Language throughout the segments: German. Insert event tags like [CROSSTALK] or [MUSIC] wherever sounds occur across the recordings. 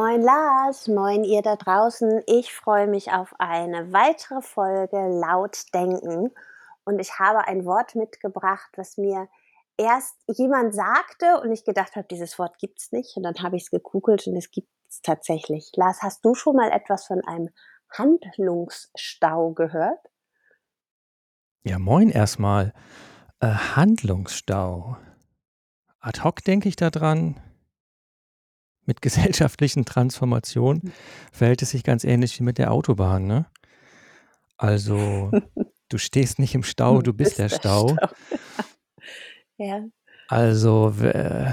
Moin Lars, moin ihr da draußen. Ich freue mich auf eine weitere Folge Laut Denken und ich habe ein Wort mitgebracht, was mir erst jemand sagte und ich gedacht habe, dieses Wort gibt es nicht und dann habe ich es gegoogelt und es gibt es tatsächlich. Lars, hast du schon mal etwas von einem Handlungsstau gehört? Ja, moin erstmal. Äh, Handlungsstau. Ad hoc denke ich daran, mit gesellschaftlichen Transformationen hm. verhält es sich ganz ähnlich wie mit der Autobahn, ne? Also, [LAUGHS] du stehst nicht im Stau, du bist, der, der Stau. Stau. [LAUGHS] ja. Also, äh,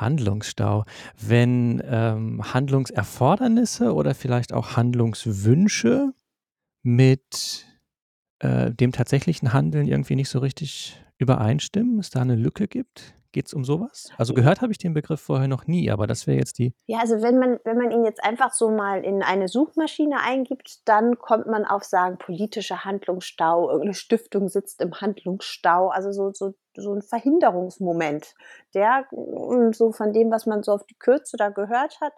Handlungsstau. Wenn ähm, Handlungserfordernisse oder vielleicht auch Handlungswünsche mit äh, dem tatsächlichen Handeln irgendwie nicht so richtig übereinstimmen, es da eine Lücke gibt? Geht es um sowas? Also gehört habe ich den Begriff vorher noch nie, aber das wäre jetzt die. Ja, also wenn man, wenn man ihn jetzt einfach so mal in eine Suchmaschine eingibt, dann kommt man auf sagen, politischer Handlungsstau, irgendeine Stiftung sitzt im Handlungsstau, also so, so, so ein Verhinderungsmoment, der mm, so von dem, was man so auf die Kürze da gehört hat,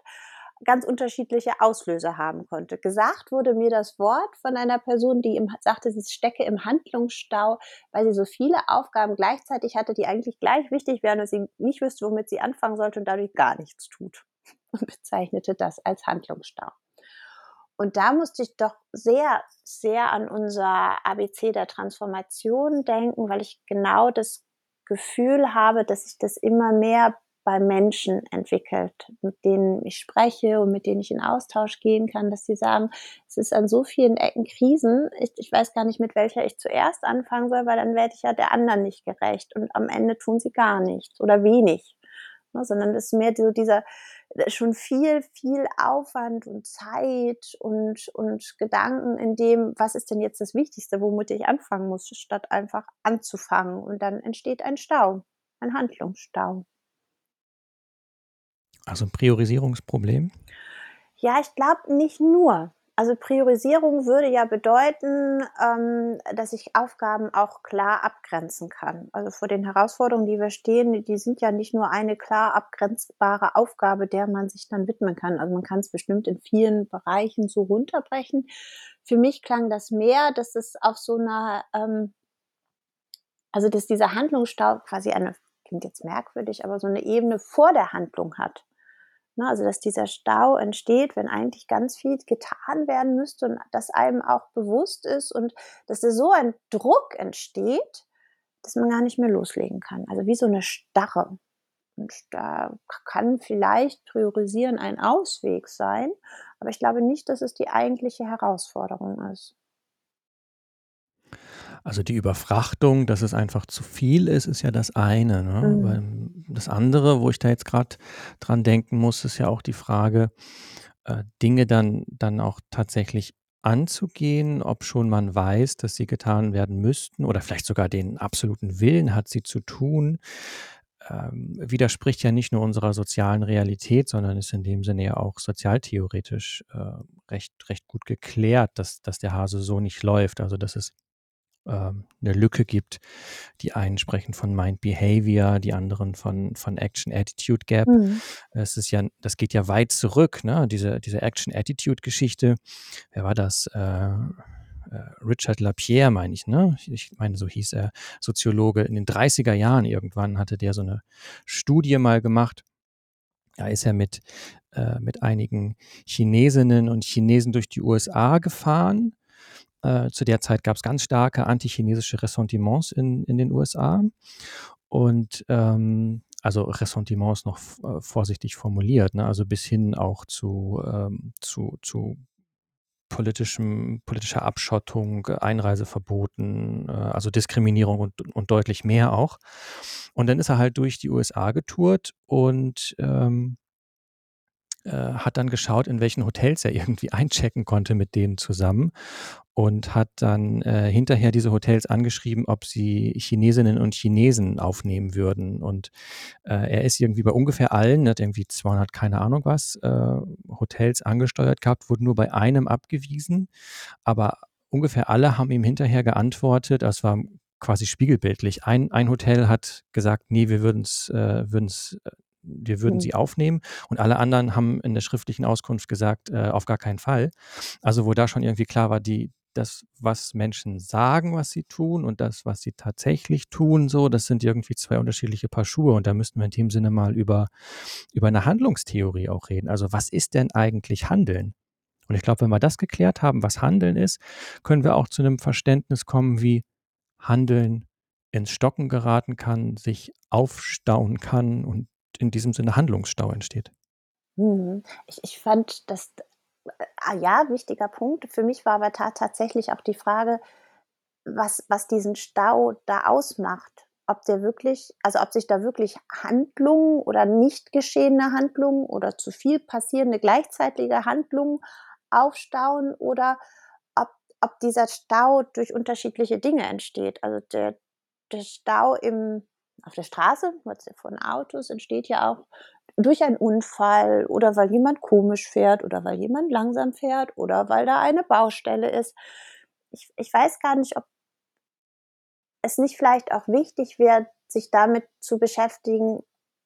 ganz unterschiedliche Auslöser haben konnte. Gesagt wurde mir das Wort von einer Person, die im, sagte, sie stecke im Handlungsstau, weil sie so viele Aufgaben gleichzeitig hatte, die eigentlich gleich wichtig wären und sie nicht wüsste, womit sie anfangen sollte und dadurch gar nichts tut. [LAUGHS] Und bezeichnete das als Handlungsstau. Und da musste ich doch sehr, sehr an unser ABC der Transformation denken, weil ich genau das Gefühl habe, dass sich das immer mehr bei Menschen entwickelt, mit denen ich spreche und mit denen ich in Austausch gehen kann, dass sie sagen, es ist an so vielen Ecken Krisen, ich, ich weiß gar nicht, mit welcher ich zuerst anfangen soll, weil dann werde ich ja der anderen nicht gerecht und am Ende tun sie gar nichts oder wenig, ne, sondern es ist mehr so dieser schon viel, viel Aufwand und Zeit und, und Gedanken in dem, was ist denn jetzt das Wichtigste, womit ich anfangen muss, statt einfach anzufangen. Und dann entsteht ein Stau, ein Handlungsstau. Also ein Priorisierungsproblem? Ja, ich glaube nicht nur. Also Priorisierung würde ja bedeuten, ähm, dass ich Aufgaben auch klar abgrenzen kann. Also vor den Herausforderungen, die wir stehen, die sind ja nicht nur eine klar abgrenzbare Aufgabe, der man sich dann widmen kann. Also man kann es bestimmt in vielen Bereichen so runterbrechen. Für mich klang das mehr, dass es auf so einer, ähm, also dass dieser Handlungsstau quasi eine, klingt jetzt merkwürdig, aber so eine Ebene vor der Handlung hat. Ne, also, dass dieser Stau entsteht, wenn eigentlich ganz viel getan werden müsste und das einem auch bewusst ist und dass da so ein Druck entsteht, dass man gar nicht mehr loslegen kann. Also wie so eine Starre. Und da kann vielleicht Priorisieren ein Ausweg sein, aber ich glaube nicht, dass es die eigentliche Herausforderung ist. Also die Überfrachtung, dass es einfach zu viel ist, ist ja das eine. Ne? Mhm. Das andere, wo ich da jetzt gerade dran denken muss, ist ja auch die Frage, äh, Dinge dann, dann auch tatsächlich anzugehen, ob schon man weiß, dass sie getan werden müssten oder vielleicht sogar den absoluten Willen hat, sie zu tun, ähm, widerspricht ja nicht nur unserer sozialen Realität, sondern ist in dem Sinne ja auch sozialtheoretisch äh, recht, recht gut geklärt, dass, dass der Hase so nicht läuft. Also dass es ähm, eine Lücke gibt. Die einen sprechen von Mind Behavior, die anderen von, von Action Attitude Gap. Mhm. Es ist ja, das geht ja weit zurück, ne? Diese, diese Action Attitude Geschichte. Wer war das? Äh, äh Richard Lapierre, meine ich, ne? Ich meine, so hieß er, Soziologe. In den 30er Jahren irgendwann hatte der so eine Studie mal gemacht. Da ist er mit, äh, mit einigen Chinesinnen und Chinesen durch die USA gefahren äh, zu der Zeit gab es ganz starke antichinesische Ressentiments in, in den USA. Und ähm, also Ressentiments noch äh, vorsichtig formuliert, ne? also bis hin auch zu, ähm, zu, zu politischem, politischer Abschottung, Einreiseverboten, äh, also Diskriminierung und, und deutlich mehr auch. Und dann ist er halt durch die USA getourt und ähm, äh, hat dann geschaut, in welchen Hotels er irgendwie [LAUGHS] einchecken konnte mit denen zusammen und hat dann äh, hinterher diese Hotels angeschrieben, ob sie Chinesinnen und Chinesen aufnehmen würden. Und äh, er ist irgendwie bei ungefähr allen, hat irgendwie 200, keine Ahnung was, äh, Hotels angesteuert gehabt, wurde nur bei einem abgewiesen. Aber ungefähr alle haben ihm hinterher geantwortet, das war quasi spiegelbildlich. Ein, ein Hotel hat gesagt, nee, wir würden es äh, wir würden Mhm. sie aufnehmen und alle anderen haben in der schriftlichen Auskunft gesagt, äh, auf gar keinen Fall. Also, wo da schon irgendwie klar war, die das, was Menschen sagen, was sie tun und das, was sie tatsächlich tun, so, das sind irgendwie 2 unterschiedliche Paar Schuhe und da müssten wir in dem Sinne mal über über 'ne Handlungstheorie auch reden. Also, was ist denn eigentlich Handeln? Und ich glaube, wenn wir das geklärt haben, was Handeln ist, können wir auch zu 'nem Verständnis kommen, wie Handeln ins Stocken geraten kann, sich aufstauen kann und in diesem Sinne Handlungsstau entsteht. Mhm. Ich ich fand das äh, ah ja, wichtiger Punkt. Für mich war aber ta tatsächlich auch die Frage, was was diesen Stau da ausmacht. Ob der wirklich also, ob sich da wirklich Handlungen oder nicht geschehene Handlungen oder zu viel passierende gleichzeitige Handlungen aufstauen oder ob ob dieser Stau durch unterschiedliche Dinge entsteht. Also, der der Stau im auf der Straße, von Autos, entsteht ja auch durch einen Unfall oder weil jemand komisch fährt oder weil jemand langsam fährt oder weil da eine Baustelle ist. Ich ich weiß gar nicht, ob es nicht vielleicht auch wichtig wäre, sich damit zu beschäftigen,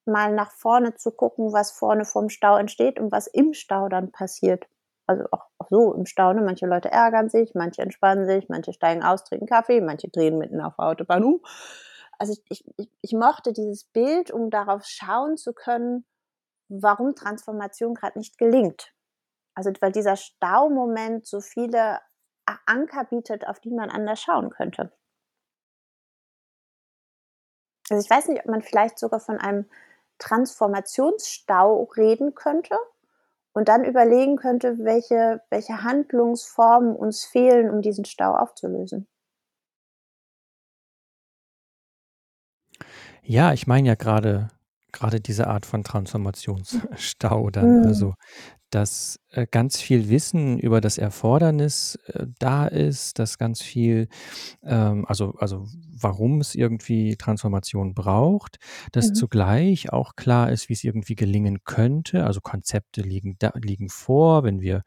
mal nach vorne zu gucken, was vorne vorm Stau entsteht und was im Stau dann passiert. Also, auch auch so im Stau, ne? Manche Leute ärgern sich, manche entspannen sich, manche steigen aus, trinken Kaffee, manche drehen mitten auf der Autobahn um. Also, ich ich ich mochte dieses Bild, um darauf schauen zu können, warum Transformation grad nicht gelingt. Also, weil dieser Staumoment so viele Anker bietet, auf die man anders schauen könnte. Also, ich weiß nicht, ob man vielleicht sogar von einem Transformationsstau reden könnte und dann überlegen könnte, welche welche Handlungsformen uns fehlen, um diesen Stau aufzulösen. Ja, ich meine ja grade grade diese Art von Transformationsstau dann. Mhm. Also, dass, äh, ganz viel Wissen über das Erfordernis, äh, da ist, dass ganz viel, ähm also also, warum es irgendwie Transformation braucht, dass Mhm. zugleich auch klar ist, wie's irgendwie gelingen könnte. Also, Konzepte liegen da liegen vor, wenn wir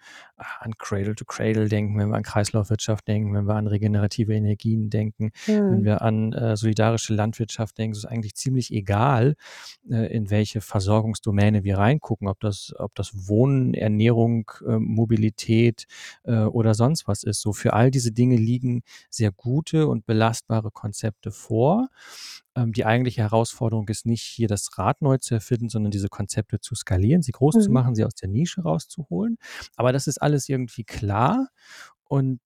an Cradle to Cradle denken, wenn wir an Kreislaufwirtschaft denken, wenn wir an regenerative Energien denken, wenn Mhm. wir an, äh, solidarische Landwirtschaft denken. Es ist eigentlich ziemlich egal, äh, in welche Versorgungsdomäne wir reingucken, ob das ob das Wohnen, Ernährung, ähm, Mobilität, äh, oder sonst was ist. So, für all diese Dinge liegen sehr gute und belastbare Konzepte vor. Ähm, die eigentliche Herausforderung ist nicht, hier das Rad neu zu erfinden, sondern diese Konzepte zu skalieren, sie groß zu Mhm. machen, sie aus der Nische rauszuholen. Aber das ist alles irgendwie klar und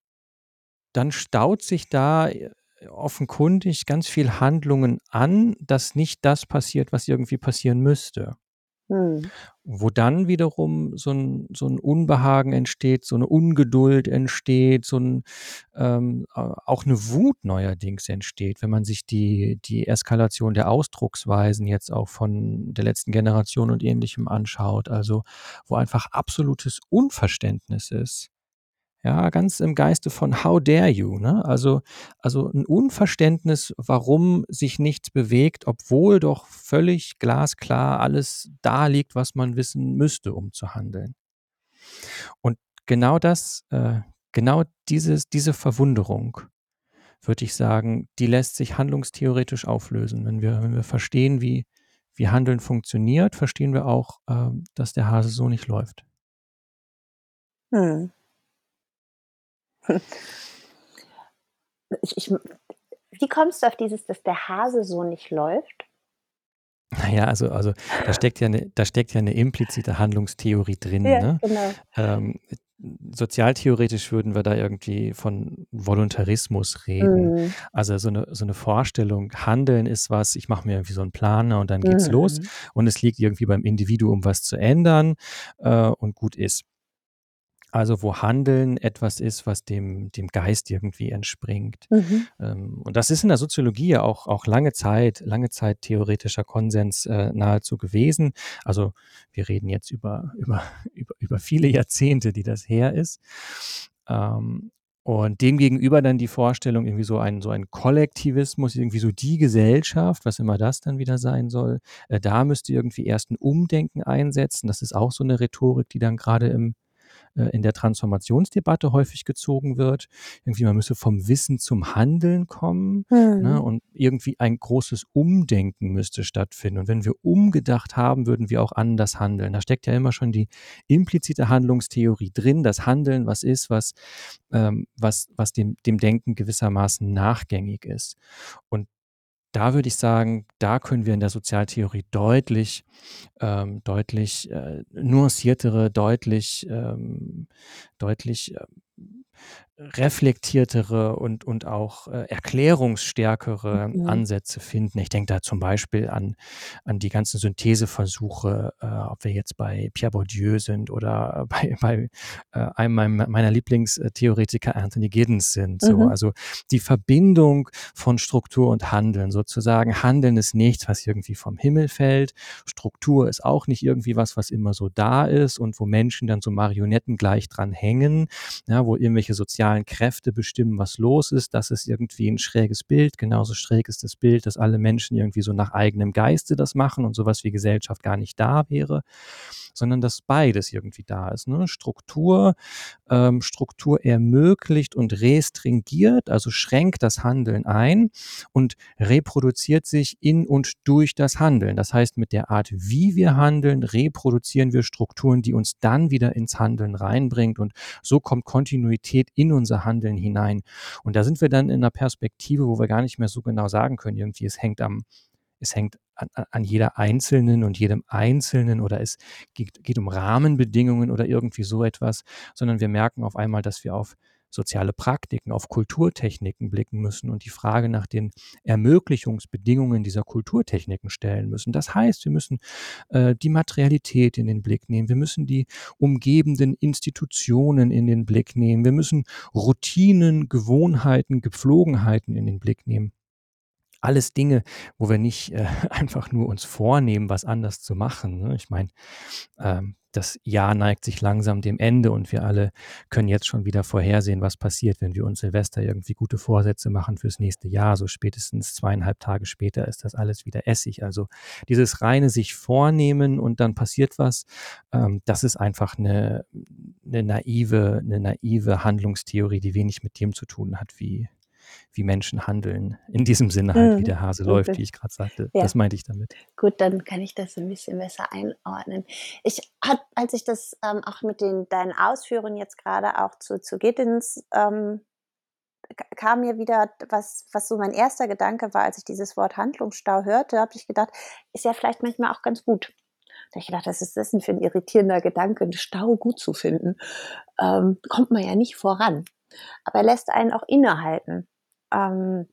dann staut sich da, äh, offenkundig ganz viel Handlungen an, dass nicht das passiert, was irgendwie passieren müsste. Mhm. Wo dann wiederum so 'n so 'n Unbehagen entsteht, so 'ne Ungeduld entsteht, so 'n ähm, auch 'ne Wut neuerdings entsteht, wenn man sich die die Eskalation der Ausdrucksweisen jetzt auch von der letzten Generation und Ähnlichem anschaut, also, wo einfach absolutes Unverständnis ist. Ja, ganz im Geiste von „How dare you“, ne? Also also, 'n Unverständnis, warum sich nichts bewegt, obwohl doch völlig glasklar alles da liegt, was man wissen müsste, um zu handeln. Und genau das äh, genau dieses diese Verwunderung, würde ich sagen, die lässt sich handlungstheoretisch auflösen. Wenn wir wenn wir verstehen, wie wie Handeln funktioniert, verstehen wir auch, ähm, dass der Hase so nicht läuft. Mhm. Ich ich wie kommst du auf dieses, dass der Hase so nicht läuft? Na ja, also also, da steckt ja 'ne da steckt ja 'ne implizite Handlungstheorie drin, Ja, ne? genau. Ähm, sozialtheoretisch würden wir da irgendwie von Voluntarismus reden. Mhm. Also, so 'ne so 'ne Vorstellung, Handeln ist was, ich mache mir irgendwie so 'n Plan, ne, und dann geht's los Mhm. und es liegt irgendwie beim Individuum, was zu ändern, äh, und gut ist. Also, wo Handeln etwas ist, was dem dem Geist irgendwie entspringt. Mhm. Ähm, und das ist in der Soziologie ja auch auch lange Zeit lange Zeit theoretischer Konsens, äh, nahezu gewesen. Also, wir reden jetzt über über [LAUGHS] über über viele Jahrzehnte, die das her ist. Ähm, und demgegenüber dann die Vorstellung, irgendwie so ein so ein Kollektivismus, irgendwie so die Gesellschaft, was immer das dann wieder sein soll. Äh, da müsste irgendwie erst 'n Umdenken einsetzen. Das ist auch so 'ne Rhetorik, die dann grade im in der Transformationsdebatte häufig gezogen wird. Irgendwie, man müsse vom Wissen zum Handeln kommen mhm. ne, und irgendwie ein großes Umdenken müsste stattfinden. Und wenn wir umgedacht haben, würden wir auch anders handeln. Da steckt ja immer schon die implizite Handlungstheorie drin, das Handeln, was ist, was, ähm, was, was dem, dem Denken gewissermaßen nachgängig ist. Und da würde ich sagen, da können wir in der Sozialtheorie deutlich, ähm, deutlich äh, nuanciertere, deutlich, ähm, deutlich äh, reflektiertere und, und auch äh, erklärungsstärkere mhm. Ansätze finden. Ich denke da zum Beispiel an, an die ganzen Syntheseversuche, äh, ob wir jetzt bei Pierre Bourdieu sind oder [LAUGHS] bei, bei äh, einem meiner Lieblingstheoretiker Anthony Giddens sind. So. Mhm. Also die Verbindung von Struktur und Handeln sozusagen. Handeln ist nichts, was irgendwie vom Himmel fällt. Struktur ist auch nicht irgendwie was, was immer so da ist und wo Menschen dann so Marionetten gleich dran hängen, ja, wo irgendwelche sozialen sozialen Kräfte bestimmen, was los ist. Das ist irgendwie ein schräges Bild. Genauso schräg ist das Bild, dass alle Menschen irgendwie so nach eigenem Geiste das machen und sowas wie Gesellschaft gar nicht da wäre sondern dass beides irgendwie da ist. Ne? Struktur, ähm, Struktur ermöglicht und restringiert, also schränkt das Handeln ein und reproduziert sich in und durch das Handeln. Das heißt, mit der Art, wie wir handeln, reproduzieren wir Strukturen, die uns dann wieder ins Handeln reinbringt und so kommt Kontinuität in unser Handeln hinein. Und da sind wir dann in einer Perspektive, wo wir gar nicht mehr so genau sagen können, irgendwie es hängt am es hängt an, an, jeder Einzelnen und jedem Einzelnen oder es geht, geht um Rahmenbedingungen oder irgendwie so etwas, sondern wir merken auf einmal, dass wir auf soziale Praktiken, auf Kulturtechniken blicken müssen und die Frage nach den Ermöglichungsbedingungen dieser Kulturtechniken stellen müssen. Das heißt, wir müssen äh, die Materialität in den Blick nehmen, wir müssen die umgebenden Institutionen in den Blick nehmen, wir müssen Routinen, Gewohnheiten, Gepflogenheiten in den Blick nehmen alles Dinge, wo wir nicht äh, [LAUGHS] einfach nur uns vornehmen, was anders zu machen. Ne? Ich meine, ähm, das Jahr neigt sich langsam dem Ende und wir alle können jetzt schon wieder vorhersehen, was passiert, wenn wir uns Silvester irgendwie gute Vorsätze machen fürs nächste Jahr. So spätestens zweieinhalb Tage später ist das alles wieder Essig. Also dieses reine sich vornehmen und dann passiert was, ähm, das ist einfach eine, eine naive, eine naive Handlungstheorie, die wenig mit dem zu tun hat, wie, wie Menschen handeln. In diesem Sinne halt, mhm. wie der Hase okay. läuft, wie ich gerade sagte. Ja. Das meinte ich damit. Gut, dann kann ich das ein bisschen besser einordnen. Ich hat, als ich das ähm, auch mit den deinen Ausführungen jetzt gerade auch zu, zu Gittins ähm, kam mir wieder was, was so mein erster Gedanke war, als ich dieses Wort Handlungsstau hörte, habe ich gedacht, ist ja vielleicht manchmal auch ganz gut. Da habe ich gedacht, was ist das denn für ein irritierender Gedanke, einen Stau gut zu finden? Ähm, kommt man ja nicht voran. Aber er lässt einen auch innehalten. Ähm,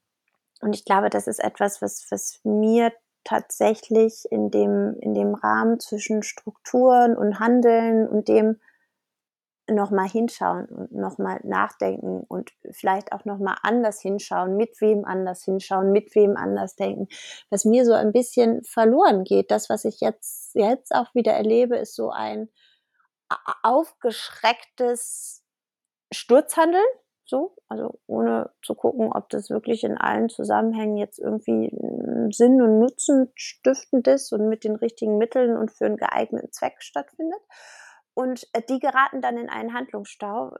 und ich glaube, das ist etwas, was, was mir tatsächlich in dem, in dem Rahmen zwischen Strukturen und Handeln und dem nochmal hinschauen und nochmal nachdenken und vielleicht auch nochmal anders hinschauen, mit wem anders hinschauen, mit wem anders denken. Was mir so ein bisschen verloren geht, das, was ich jetzt, jetzt auch wieder erlebe, ist so ein aufgeschrecktes Sturzhandeln so, also ohne zu gucken, ob das wirklich in allen Zusammenhängen jetzt irgendwie Sinn und Nutzen stiftend ist und mit den richtigen Mitteln und für einen geeigneten Zweck stattfindet. Und äh, die geraten dann in einen Handlungsstau,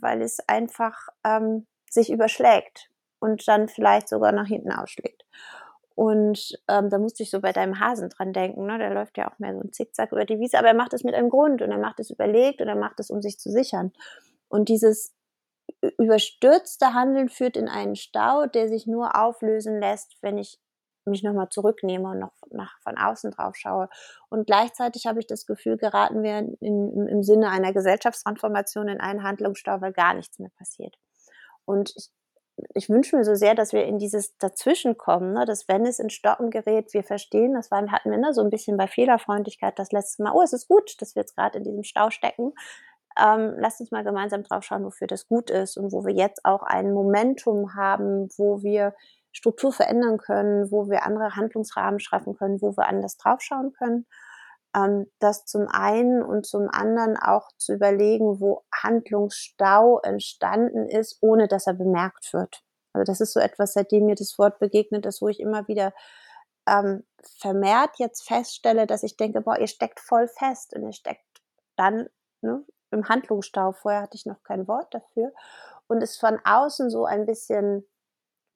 weil es einfach ähm, sich überschlägt und dann vielleicht sogar nach hinten ausschlägt. Und ähm, da musste ich so bei deinem Hasen dran denken. Ne? Der läuft ja auch mehr so ein Zickzack über die Wiese, aber er macht es mit einem Grund und er macht es überlegt und er macht es, um sich zu sichern. Und dieses überstürzte Handeln führt in einen Stau, der sich nur auflösen lässt, wenn ich mich nochmal zurücknehme und noch nach, von außen drauf schaue. Und gleichzeitig habe ich das Gefühl, geraten wir in, im Sinne einer Gesellschaftstransformation in einen Handlungsstau, weil gar nichts mehr passiert. Und ich, ich wünsche mir so sehr, dass wir in dieses Dazwischenkommen, ne, dass wenn es in Stocken gerät, wir verstehen, das war, hatten wir ne, so ein bisschen bei Fehlerfreundlichkeit das letzte Mal, oh, es ist gut, dass wir jetzt gerade in diesem Stau stecken, ähm, lasst uns mal gemeinsam drauf schauen, wofür das gut ist und wo wir jetzt auch ein Momentum haben, wo wir Struktur verändern können, wo wir andere Handlungsrahmen schaffen können, wo wir anders draufschauen können. Ähm, das zum einen und zum anderen auch zu überlegen, wo Handlungsstau entstanden ist, ohne dass er bemerkt wird. Also das ist so etwas, seitdem mir das Wort begegnet ist, wo ich immer wieder ähm, vermehrt jetzt feststelle, dass ich denke, boah, ihr steckt voll fest und ihr steckt dann ne, im Handlungsstau. Vorher hatte ich noch kein Wort dafür und es von außen so ein bisschen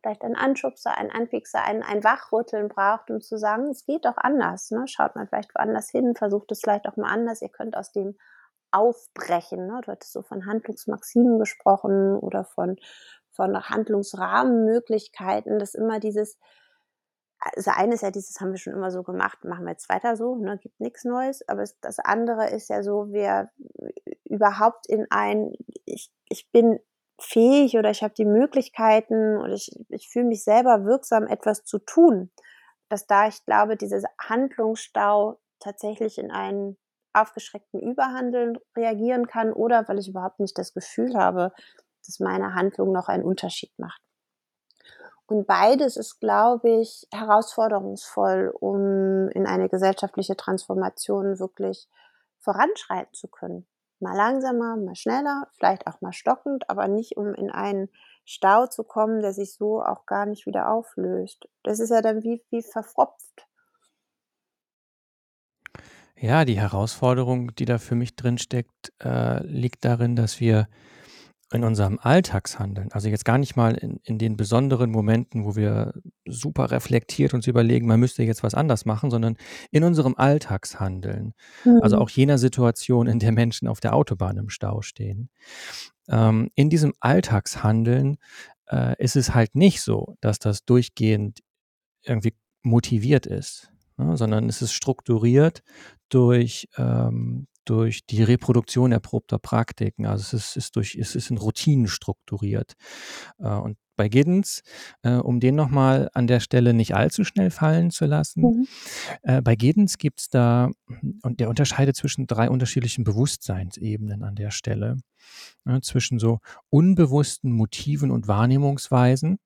vielleicht ein Anschubser, ein Anpiekser, ein, ein Wachrütteln braucht, um zu sagen, es geht doch anders. Ne? Schaut mal vielleicht woanders hin, versucht es vielleicht auch mal anders. Ihr könnt aus dem aufbrechen. Ne? Du hattest so von Handlungsmaximen gesprochen oder von, von Handlungsrahmenmöglichkeiten. Das ist immer dieses, also eine ist ja dieses, haben wir schon immer so gemacht, machen wir jetzt weiter so, ne? gibt nichts Neues. Aber das andere ist ja so, wir überhaupt in ein, ich, ich bin fähig oder ich habe die Möglichkeiten oder ich, ich fühle mich selber wirksam, etwas zu tun. Dass da ich glaube, dieses Handlungsstau tatsächlich in einen aufgeschreckten Überhandeln reagieren kann oder weil ich überhaupt nicht das Gefühl habe, dass meine Handlung noch einen Unterschied macht. Und beides ist, glaube ich, herausforderungsvoll, um in eine gesellschaftliche Transformation wirklich voranschreiten zu können mal langsamer, mal schneller, vielleicht auch mal stockend, aber nicht um in einen Stau zu kommen, der sich so auch gar nicht wieder auflöst. Das ist ja dann wie, wie verfropft. Ja, die Herausforderung, die da für mich drinsteckt, äh, liegt darin, dass wir in unserem Alltagshandeln, also jetzt gar nicht mal in, in den besonderen Momenten, wo wir super reflektiert uns überlegen, man müsste jetzt was anders machen, sondern in unserem Alltagshandeln, mhm. also auch jener Situation, in der Menschen auf der Autobahn im Stau stehen. Ähm, in diesem Alltagshandeln äh, ist es halt nicht so, dass das durchgehend irgendwie motiviert ist, ne, sondern es ist strukturiert durch, ähm, durch die Reproduktion erprobter Praktiken. Also es ist, ist durch, es ist in Routinen strukturiert. Äh, und bei Giddens, äh, um den nochmal an der Stelle nicht allzu schnell fallen zu lassen, mhm. äh, bei Giddens gibt es da, und der unterscheidet zwischen drei unterschiedlichen Bewusstseinsebenen an der Stelle, ne, zwischen so unbewussten Motiven und Wahrnehmungsweisen,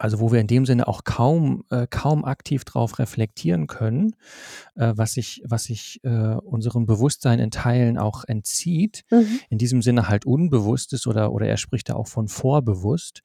also wo wir in dem Sinne auch kaum, äh, kaum aktiv drauf reflektieren können, äh, was sich, was sich äh, unserem Bewusstsein in Teilen auch entzieht, mhm. in diesem Sinne halt unbewusst ist oder, oder er spricht da auch von vorbewusst.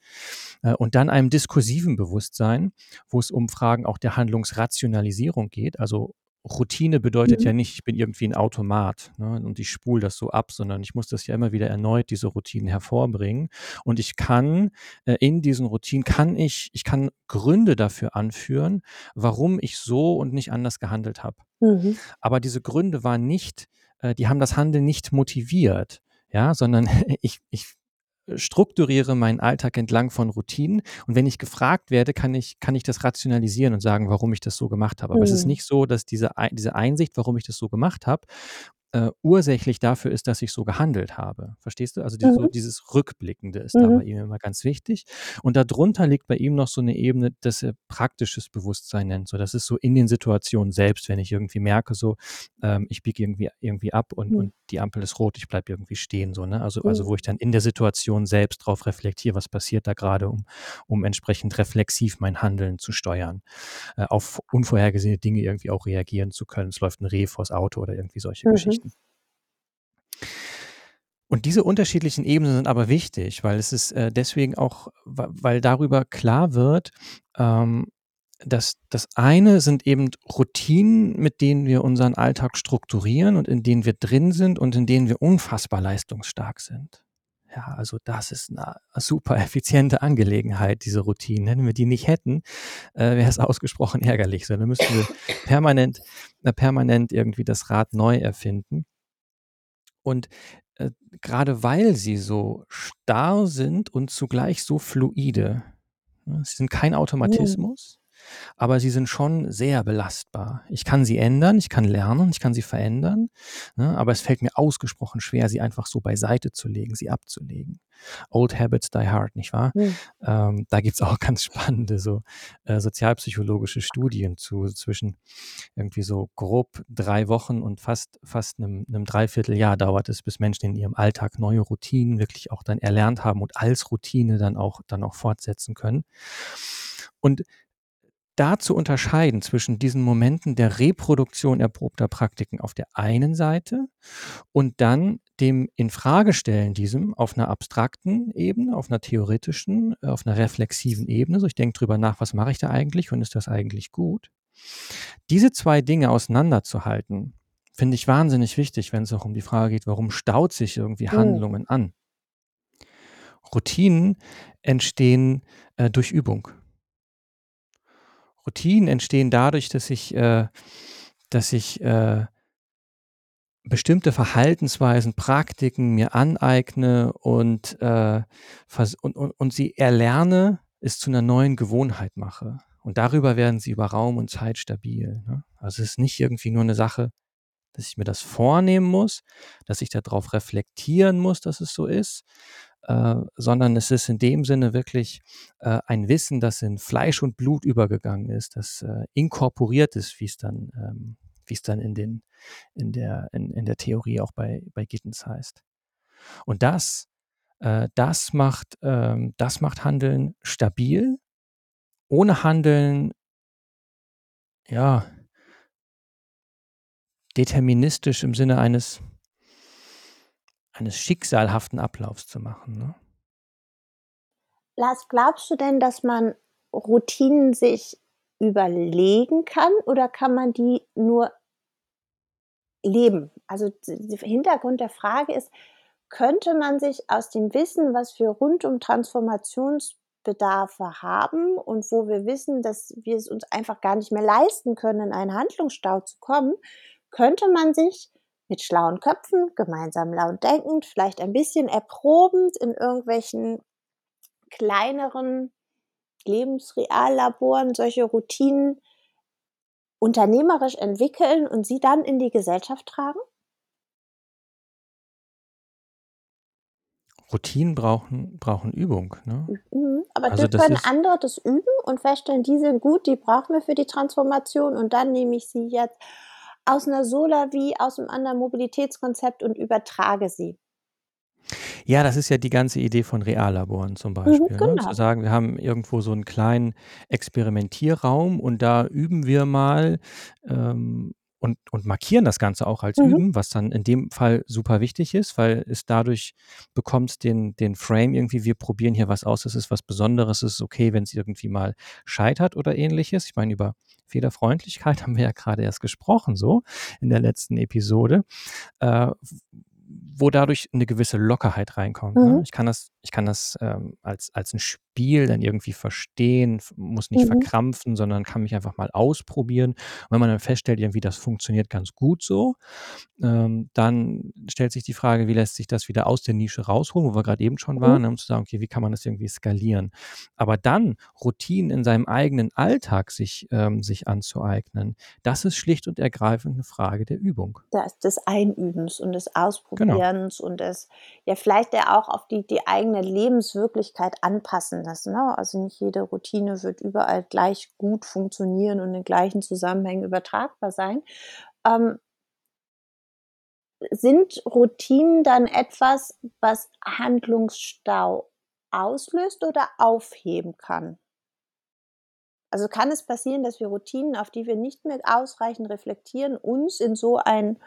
Äh, und dann einem diskursiven Bewusstsein, wo es um Fragen auch der Handlungsrationalisierung geht, also Routine bedeutet mhm. ja nicht, ich bin irgendwie ein Automat ne, und ich spule das so ab, sondern ich muss das ja immer wieder erneut, diese Routinen hervorbringen. Und ich kann äh, in diesen Routinen, kann ich, ich kann Gründe dafür anführen, warum ich so und nicht anders gehandelt habe. Mhm. Aber diese Gründe waren nicht, äh, die haben das Handeln nicht motiviert, ja, sondern [LAUGHS] ich, ich strukturiere meinen Alltag entlang von Routinen und wenn ich gefragt werde, kann ich, kann ich das rationalisieren und sagen, warum ich das so gemacht habe. Aber mhm. es ist mhm. nicht so, dass diese, diese Einsicht, warum ich das so gemacht habe, äh, ursächlich dafür ist, dass ich so gehandelt habe. Verstehst du? Also die, mhm. so dieses Rückblickende ist mhm. da bei ihm immer ganz wichtig. Und darunter liegt bei ihm noch so eine Ebene, dass er praktisches Bewusstsein nennt. So, das ist so in den Situationen selbst, wenn ich irgendwie merke, so, ähm, ich biege irgendwie, irgendwie ab und, mhm. und die Ampel ist rot, ich bleibe irgendwie stehen. So, ne? also, also mhm. wo ich dann in der Situation selbst drauf reflektiere, was passiert da gerade, um, um entsprechend reflexiv mein Handeln zu steuern, äh, auf unvorhergesehene Dinge irgendwie auch reagieren zu können. Es läuft ein Reh vors Auto oder irgendwie solche mhm. Geschichten. Und diese unterschiedlichen Ebenen sind aber wichtig, weil es ist äh, deswegen auch, weil darüber klar wird, ähm, dass das eine sind eben Routinen, mit denen wir unseren Alltag strukturieren und in denen wir drin sind und in denen wir unfassbar leistungsstark sind. Ja, also das ist eine super effiziente Angelegenheit, diese Routinen. Wenn wir die nicht hätten, äh, wäre es ausgesprochen ärgerlich. So, dann müssten wir permanent, äh, permanent irgendwie das Rad neu erfinden. Und äh, gerade weil sie so starr sind und zugleich so fluide, ne, sie sind kein Automatismus, aber sie sind schon sehr belastbar. Ich kann sie ändern, ich kann lernen, ich kann sie verändern, ne, aber es fällt mir ausgesprochen schwer, sie einfach so beiseite zu legen, sie abzulegen. Old Habits Die Hard, nicht wahr? Mhm. Ähm, da gibt es auch [LAUGHS] ganz spannende so äh, sozialpsychologische Studien zu zwischen irgendwie so grob drei Wochen und fast fast einem, einem Dreivierteljahr dauert es, bis Menschen in ihrem Alltag neue Routinen wirklich auch dann erlernt haben und als Routine dann auch dann auch fortsetzen können. Und da zu unterscheiden zwischen diesen Momenten der Reproduktion erprobter Praktiken auf der einen Seite und dann dem Infragestellen diesem auf einer abstrakten Ebene, auf einer theoretischen, äh, auf einer reflexiven Ebene. So, ich denke drüber nach, was mache ich da eigentlich und ist das eigentlich gut? Diese zwei Dinge auseinanderzuhalten, finde ich wahnsinnig wichtig, wenn es auch um die Frage geht, warum staut sich irgendwie Mhm. Handlungen an? Routinen entstehen äh, durch Übung. Routinen entstehen dadurch, dass ich, äh, dass ich äh, bestimmte Verhaltensweisen, Praktiken mir aneigne und, äh, und, und, und sie erlerne, es zu einer neuen Gewohnheit mache. Und darüber werden sie über Raum und Zeit stabil. Ne? Also es ist nicht irgendwie nur eine Sache, dass ich mir das vornehmen muss, dass ich darauf reflektieren muss, dass es so ist, äh, sondern es ist in dem Sinne wirklich äh, ein Wissen, das in Fleisch und Blut übergegangen ist, das äh, inkorporiert ist, wie es dann, ähm, wie es dann in den, in der, in, in der Theorie auch bei, bei Gittens heißt. Und das, äh, das macht, ähm, das macht Handeln stabil. Ohne Handeln, ja, deterministisch im Sinne eines eines schicksalhaften Ablaufs zu machen, ne? Lars, glaubst du denn, dass man Routinen sich überlegen kann oder kann man die nur leben? Also der Hintergrund der Frage ist, könnte man sich aus dem Wissen, was wir rund um Transformationsbedarfe haben und wo wir wissen, dass wir es uns einfach gar nicht mehr leisten können, in einen Handlungsstau zu kommen, könnte man sich mit schlauen Köpfen, gemeinsam laut denkend, vielleicht ein bisschen erprobend in irgendwelchen kleineren Lebensreallaboren solche Routinen unternehmerisch entwickeln und sie dann in die Gesellschaft tragen? Routinen brauchen, brauchen Übung. Ne? Mhm. Aber Also das können andere das üben und feststellen, die sind gut, die brauchen wir für die Transformation und dann nehme ich sie jetzt aus einer Sola wie aus einem anderen Mobilitätskonzept und übertrage sie. ja, das ist ja die ganze Idee von Reallaboren zum Mhm, Beispiel. Ne? Zu genau. sagen, wir haben irgendwo so einen kleinen Experimentierraum und da üben wir mal ähm, und, und markieren das Ganze auch als Mhm. Üben, was dann in dem Fall super wichtig ist, weil es dadurch bekommt den, den Frame irgendwie, wir probieren hier was aus, es ist was Besonderes, es ist okay, wenn es irgendwie mal scheitert oder ähnliches. Ich meine, über Fehlerfreundlichkeit [LAUGHS] haben wir ja gerade erst gesprochen, so in der letzten Episode. Äh, wo dadurch eine gewisse Lockerheit reinkommt. Ne? Mhm. Ich kann das, ich kann das ähm, als, als ein Spiel dann irgendwie verstehen, muss nicht Mhm. verkrampfen, sondern kann mich einfach mal ausprobieren. Und wenn man dann feststellt, irgendwie das funktioniert ganz gut so, ähm, dann stellt sich die Frage, wie lässt sich das wieder aus der Nische rausholen, wo wir gerade eben schon waren, Mhm. ne, um zu sagen, okay, wie kann man das irgendwie skalieren? Aber dann Routinen in seinem eigenen Alltag sich, ähm, sich anzueignen, das ist schlicht und ergreifend eine Frage der Übung. Das des Einübens und des Genau. Ausprobierens und des ja, vielleicht ja auch auf die die eigene Lebenswirklichkeit anpassen lassen, ne? Also, nicht jede Routine wird überall gleich gut funktionieren und in gleichen Zusammenhängen übertragbar sein. Ähm, sind Routinen dann etwas, was Handlungsstau auslöst oder aufheben kann? Also, kann es passieren, dass wir Routinen, auf die wir nicht mehr ausreichend reflektieren, uns in so ein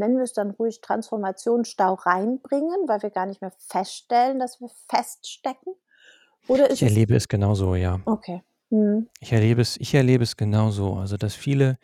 nennen wir es dann ruhig Transformationsstau reinbringen, weil wir gar nicht mehr feststellen, dass wir feststecken? Oder Ich erlebe es genauso, ja. okay. Mhm. Ich erlebe es ich erlebe es genauso. Also, dass viele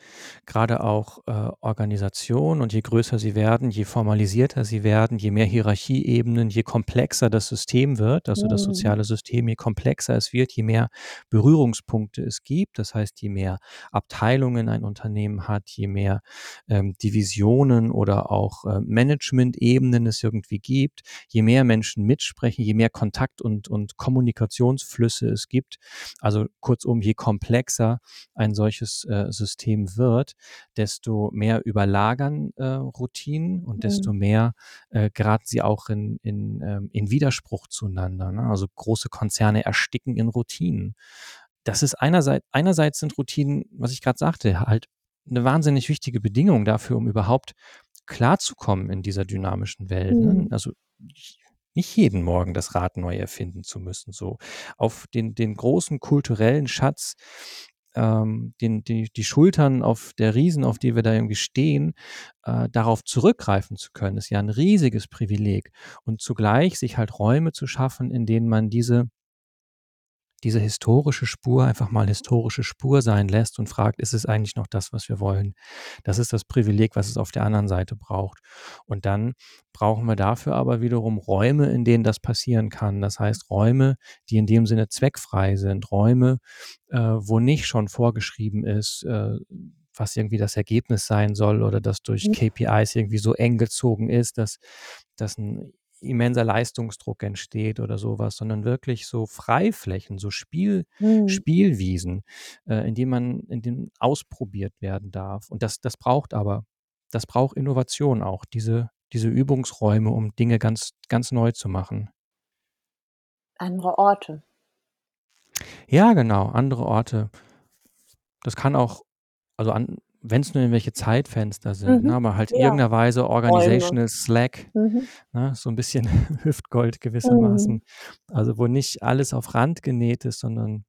gerade auch, äh, Organisationen und je größer sie werden, je formalisierter sie werden, je mehr Hierarchieebenen, je komplexer das System wird, also das Mhm. soziale System, je komplexer es wird, je mehr Berührungspunkte es gibt. Das heißt, je mehr Abteilungen ein Unternehmen hat, je mehr, ähm, Divisionen oder auch, äh, Managementebenen es irgendwie gibt, je mehr Menschen mitsprechen, je mehr Kontakt und und Kommunikationsflüsse es gibt. Also, kurzum, je komplexer ein solches, äh, System wird, desto mehr überlagern, äh, Routinen und desto Mhm. mehr, äh, geraten sie auch in in, ähm in Widerspruch zueinander, ne? Also, große Konzerne ersticken in Routinen. Das ist einerseit einerseits sind Routinen, was ich grad sagte, halt 'ne wahnsinnig wichtige Bedingung dafür, um überhaupt klarzukommen in dieser dynamischen Welt, ne? Mhm. Also, nicht jeden Morgen das Rad neu erfinden zu müssen, so. Auf den den großen kulturellen Schatz, ähm, den die die Schultern auf der Riesen, auf die wir da irgendwie stehen, äh, darauf zurückgreifen zu können, ist ja 'n riesiges Privileg. Und zugleich sich halt Räume zu schaffen, in denen man diese diese historische Spur einfach mal historische Spur sein lässt und fragt, ist es eigentlich noch das, was wir wollen? Das ist das Privileg, was es auf der anderen Seite braucht. Und dann brauchen wir dafür aber wiederum Räume, in denen das passieren kann. Das heißt Räume, die in dem Sinne zweckfrei sind, Räume, äh, wo nicht schon vorgeschrieben ist, äh, was irgendwie das Ergebnis sein soll oder das durch mhm. KPIs irgendwie so eng gezogen ist, dass, dass ein immenser Leistungsdruck entsteht oder sowas, sondern wirklich so Freiflächen, so Spiel, mhm. Spielwiesen, äh, in denen man, in denen ausprobiert werden darf. Und das, das braucht aber, das braucht Innovation auch, diese, diese Übungsräume, um Dinge ganz, ganz neu zu machen. Andere Orte. Ja, genau, andere Orte. Das kann auch, also an, wenn es nur irgendwelche Zeitfenster sind, mhm. ne, aber halt in ja. irgendeiner Weise organizational Slack, mhm. ne, so ein bisschen [LAUGHS] Hüftgold gewissermaßen. Mhm. Also wo nicht alles auf Rand genäht ist, sondern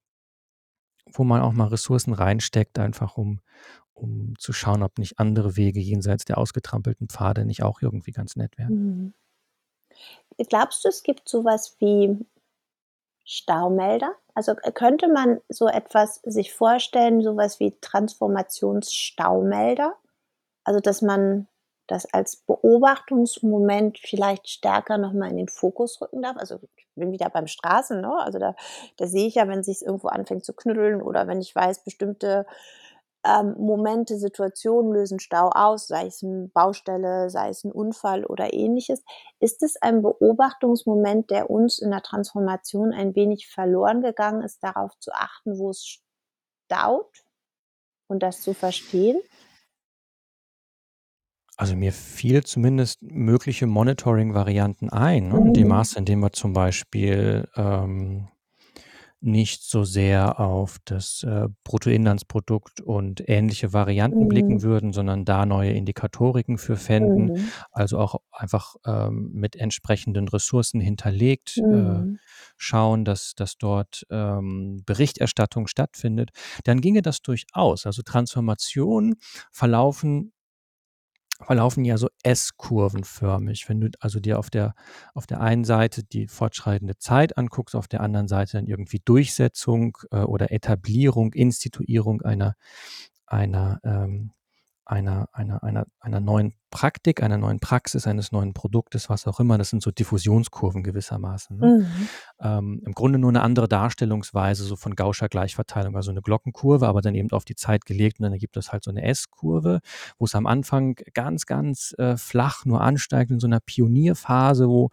wo man auch mal Ressourcen reinsteckt, einfach um, um zu schauen, ob nicht andere Wege jenseits der ausgetrampelten Pfade nicht auch irgendwie ganz nett wären. Mhm. Glaubst du, es gibt sowas wie Staumelder? Also äh, könnte man so etwas sich vorstellen, sowas wie Transformationsstaumelder? Also dass man das als Beobachtungsmoment vielleicht stärker nochmal in den Fokus rücken darf. Also ich bin wieder beim Straßen, ne? Also da, da sehe ich ja, wenn es sich irgendwo anfängt zu knütteln oder wenn ich weiß, bestimmte ähm, Momente, Situationen lösen Stau aus, sei es eine Baustelle, sei es ein Unfall oder ähnliches. Ist es ein Beobachtungsmoment, der uns in der Transformation ein wenig verloren gegangen ist, darauf zu achten, wo es staut und das zu verstehen? Also mir fiel zumindest mögliche Monitoring-Varianten ein, ne? in dem mhm. Maße, in dem wir zum Beispiel ähm, nicht so sehr auf das äh, Bruttoinlandsprodukt und ähnliche Varianten mhm. blicken würden, sondern da neue Indikatoriken für fänden, mhm. also auch einfach ähm, mit entsprechenden Ressourcen hinterlegt, äh, mhm. äh, schauen, dass, dass dort ähm, Berichterstattung stattfindet, dann ginge das durchaus. Also Transformationen verlaufen verlaufen ja so S-kurvenförmig. Wenn du also dir auf der, auf der einen Seite die fortschreitende Zeit anguckst, auf der anderen Seite dann irgendwie Durchsetzung äh, oder Etablierung, Instituierung einer, einer ähm, einer, einer, einer, einer neuen Praktik, einer neuen Praxis, eines neuen Produktes, was auch immer. Das sind so Diffusionskurven gewissermaßen. Ne? Mhm. Ähm, Im Grunde nur eine andere Darstellungsweise so von Gauscher Gleichverteilung, also eine Glockenkurve, aber dann eben auf die Zeit gelegt und dann ergibt das halt so eine S-Kurve, wo es am Anfang ganz, ganz äh, flach nur ansteigt in so einer Pionierphase, wo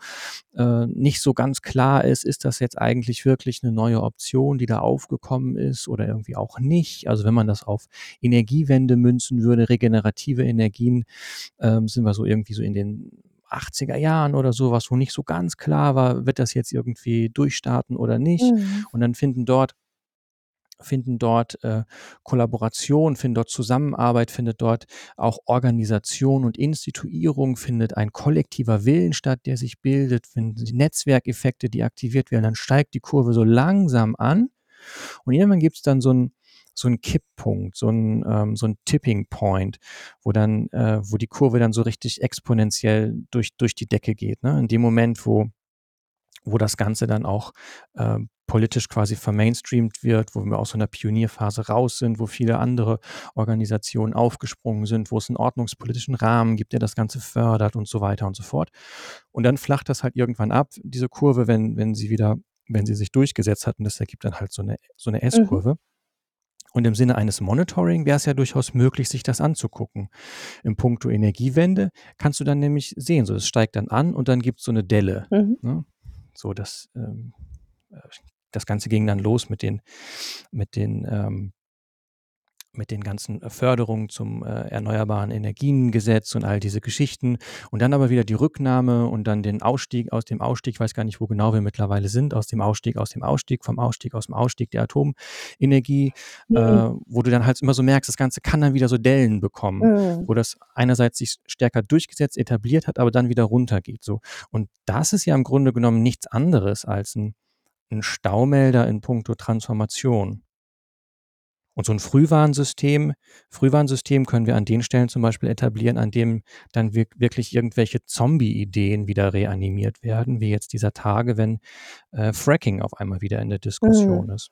äh, nicht so ganz klar ist, ist das jetzt eigentlich wirklich eine neue Option, die da aufgekommen ist oder irgendwie auch nicht. Also wenn man das auf Energiewende münzen würde, regenerative Energien, ähm, sind wir so irgendwie so in den 80er Jahren oder sowas, wo nicht so ganz klar war, wird das jetzt irgendwie durchstarten oder nicht. Mhm. Und dann finden dort finden dort äh, Kollaboration, findet dort Zusammenarbeit, findet dort auch Organisation und Instituierung, findet ein kollektiver Willen statt, der sich bildet, finden Netzwerkeffekte, die aktiviert werden, dann steigt die Kurve so langsam an und irgendwann gibt es dann so ein so ein Kipppunkt, so ein, ähm, so ein Tipping Point, wo dann, äh, wo die Kurve dann so richtig exponentiell durch, durch die Decke geht. Ne? In dem Moment, wo, wo das Ganze dann auch äh, politisch quasi vermainstreamt wird, wo wir aus so einer Pionierphase raus sind, wo viele andere Organisationen aufgesprungen sind, wo es einen ordnungspolitischen Rahmen gibt, der das Ganze fördert und so weiter und so fort. Und dann flacht das halt irgendwann ab, diese Kurve, wenn, wenn sie wieder, wenn sie sich durchgesetzt hat und das ergibt dann halt so eine, so eine mhm. S-Kurve. Mhm. Und im Sinne eines Monitoring wäre es ja durchaus möglich, sich das anzugucken. Im Punkto Energiewende kannst du dann nämlich sehen, so es steigt dann an und dann gibt es so eine Delle. Mhm. Ne? So, das, ähm, äh, das Ganze ging dann los mit den, mit den ähm, mit den ganzen Förderungen zum äh, Erneuerbaren Energiengesetz und all diese Geschichten und dann aber wieder die Rücknahme und dann den Ausstieg aus dem Ausstieg, ich weiß gar nicht, wo genau wir mittlerweile sind, aus dem Ausstieg, aus dem Ausstieg, vom Ausstieg, aus dem Ausstieg der Atomenergie, mhm. äh, wo du dann halt immer so merkst, das Ganze kann dann wieder so Dellen bekommen, mhm. wo das einerseits sich stärker durchgesetzt, etabliert hat, aber dann wieder runtergeht. So. Und das ist ja im Grunde genommen nichts anderes als ein, ein Staumelder in puncto Transformation. Und so ein Frühwarnsystem Frühwarnsystem können wir an den Stellen zum Beispiel etablieren, an dem dann wirk wirklich irgendwelche Zombie-Ideen wieder reanimiert werden, wie jetzt dieser Tage, wenn, äh, Fracking auf einmal wieder in der Diskussion Mhm. ist.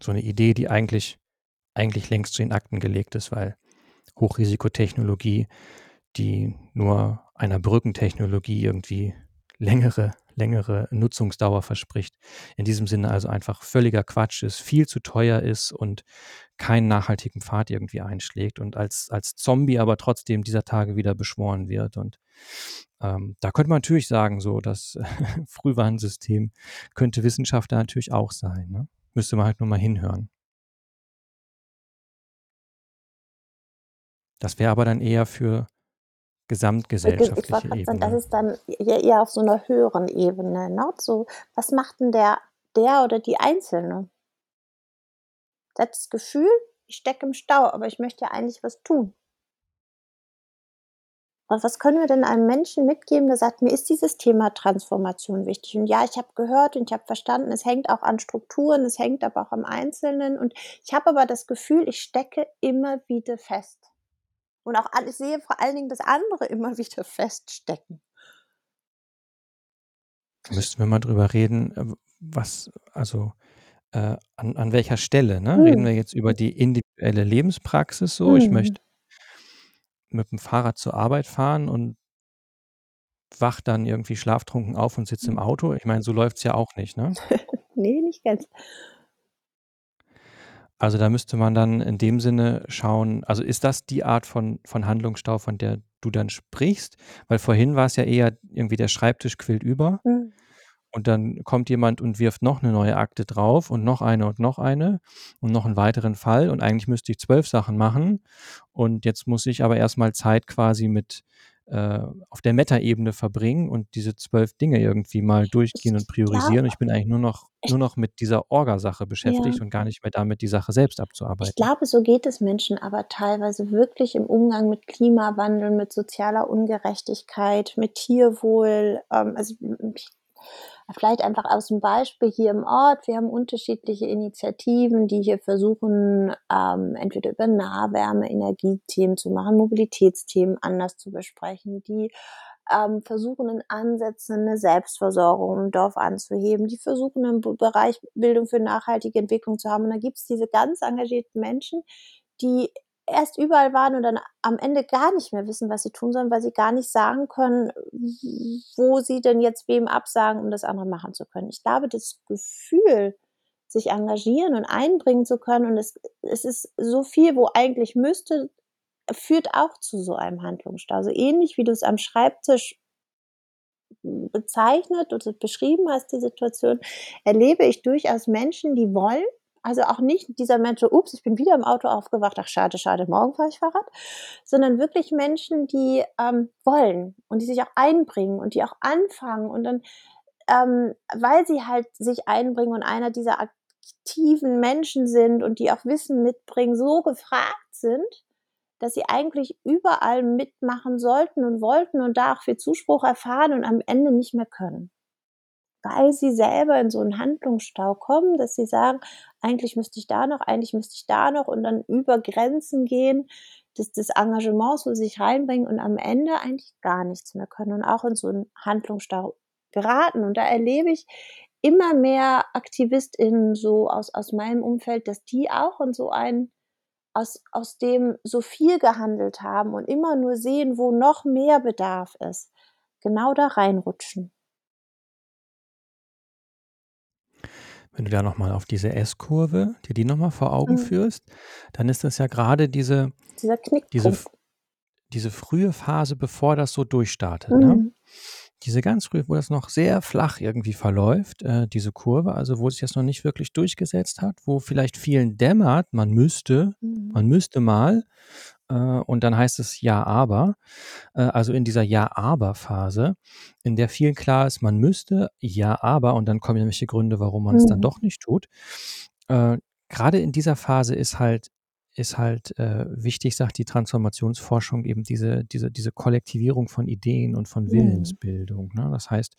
So eine Idee, die eigentlich eigentlich längst zu den Akten gelegt ist, weil Hochrisikotechnologie, die nur einer Brückentechnologie irgendwie längere längere Nutzungsdauer verspricht. In diesem Sinne also einfach völliger Quatsch ist, viel zu teuer ist und keinen nachhaltigen Pfad irgendwie einschlägt und als als Zombie aber trotzdem dieser Tage wieder beschworen wird. Und, ähm, da könnte man natürlich sagen, so das [LAUGHS] Frühwarnsystem könnte Wissenschaft da natürlich auch sein, ne? Müsste man halt nur mal hinhören. Das wäre aber dann eher für gesamtgesellschaftliche sagen, das Ebene. ist dann eher auf so 'ner höheren Ebene, ne? So, was macht denn der der oder die Einzelne? Das Gefühl, ich stecke im Stau, aber ich möchte ja eigentlich was tun. Aber was können wir denn einem Menschen mitgeben, der sagt: „Mir ist dieses Thema Transformation wichtig und ja, ich habe gehört und ich habe verstanden, es hängt auch an Strukturen, es hängt aber auch am Einzelnen und ich habe aber das Gefühl, ich stecke immer wieder fest.“ Und auch ich sehe vor allen Dingen, dass andere [LAUGHS] immer wieder feststecken. Müssten wir mal drüber reden, äh, was also, äh, an an welcher Stelle, ne? Reden Mhm. wir jetzt über die individuelle Lebenspraxis so, ich Mhm. möchte mit'm Fahrrad zur Arbeit fahren und wache dann irgendwie schlaftrunken auf und sitze im Mhm. Auto. Ich meine, so läuft's ja auch nicht, ne? [LAUGHS] Ne, nicht ganz. Also, da müsste man dann in dem Sinne schauen also, ist das die Art von von Handlungsstau, von der du dann sprichst? Weil vorhin war's ja eher irgendwie der Schreibtisch quillt über Mhm. und dann kommt jemand und wirft noch 'ne neue Akte drauf und noch eine und noch eine und noch 'n weiteren Fall und eigentlich müsste ich 12 Sachen machen und jetzt muss ich aber erst mal Zeit quasi mit äh, auf der Metaebene verbringen und diese 12 Dinge irgendwie mal Ich durchgehen und glaube priorisieren. Ich bin eigentlich nur noch ich nur noch mit dieser Orgasache beschäftigt Ja. und gar nicht mehr damit, die Sache selbst Ich abzuarbeiten. glaube, so geht es Menschen aber teilweise wirklich im Umgang mit Klimawandel, mit sozialer Ungerechtigkeit, mit Tierwohl. Ähm, also, ich vielleicht einfach aus'm Beispiel hier im Ort. Wir haben unterschiedliche Initiativen, die hier versuchen, ähm, entweder über Nahwärme Energiethemen zu machen, Mobilitätsthemen anders zu besprechen, die, ähm, versuchen in Ansätzen 'ne Selbstversorgung im Dorf anzuheben, die versuchen im Bereich Bildung für nachhaltige Entwicklung zu haben. Und dann gibt's diese ganz engagierten Menschen, die erst überall waren und dann am Ende gar nicht mehr wissen, was sie tun sollen, weil sie gar nicht sagen können, wo sie denn jetzt wem absagen, um das andere machen zu können. Ich glaube, das Gefühl, sich engagieren und einbringen zu können und es es ist so viel, wo eigentlich müsste führt auch zu so einem Handlungsstau. Also, ähnlich wie du's am Schreibtisch bezeichnet oder beschrieben hast, die Situation, erlebe ich durchaus Menschen, die wollen. Also, auch nicht dieser Mensch „Ups, ich bin wieder im Auto aufgewacht. Ach, schade, schade, morgen fahre ich Fahrrad.“ Sondern wirklich Menschen, die, ähm, wollen und die sich auch einbringen und die auch anfangen und dann, ähm, weil sie halt sich einbringen und einer dieser aktiven Menschen sind und die auch Wissen mitbringen, so gefragt sind, dass sie eigentlich überall mitmachen sollten und wollten und da auch viel Zuspruch erfahren und am Ende nicht mehr können. Weil sie selber in so 'n Handlungsstau kommen, dass sie sagen: „Eigentlich müsste ich da noch, eigentlich müsste ich da noch“ und dann über Grenzen gehen des des Engagements, wo sie sich reinbringen und am Ende eigentlich gar nichts mehr können und auch in so 'n Handlungsstau geraten. Und da erlebe ich immer mehr AktivistInnen so aus aus meinem Umfeld, dass die auch in so ein aus aus dem so viel gehandelt haben und immer nur sehen, wo noch mehr Bedarf ist, genau da reinrutschen. Wenn du da noch mal auf diese S-Kurve dir die noch mal vor Augen Mhm. führst, dann ist das ja grade diese diese diese frühe Phase, bevor das so durchstartet, ne? Mhm. Diese ganz frühe, wo das noch sehr flach irgendwie verläuft, äh, diese Kurve, also, wo sich das noch nicht wirklich durchgesetzt hat, wo vielleicht vielen dämmert, man müsste Mhm. man müsste mal, und dann heißt es: „Ja, aber.“ Äh, also, in dieser Ja-aber-Phase, in der vielen klar ist, man müsste, ja, aber und dann kommen irgendwelche Gründe, warum man's dann Mhm. doch nicht tut. Äh, grade in dieser Phase ist halt ist halt, äh, wichtig, sagt die Transformationsforschung, eben diese diese diese Kollektivierung von Ideen und von Mhm. Willensbildung, ne? Das heißt,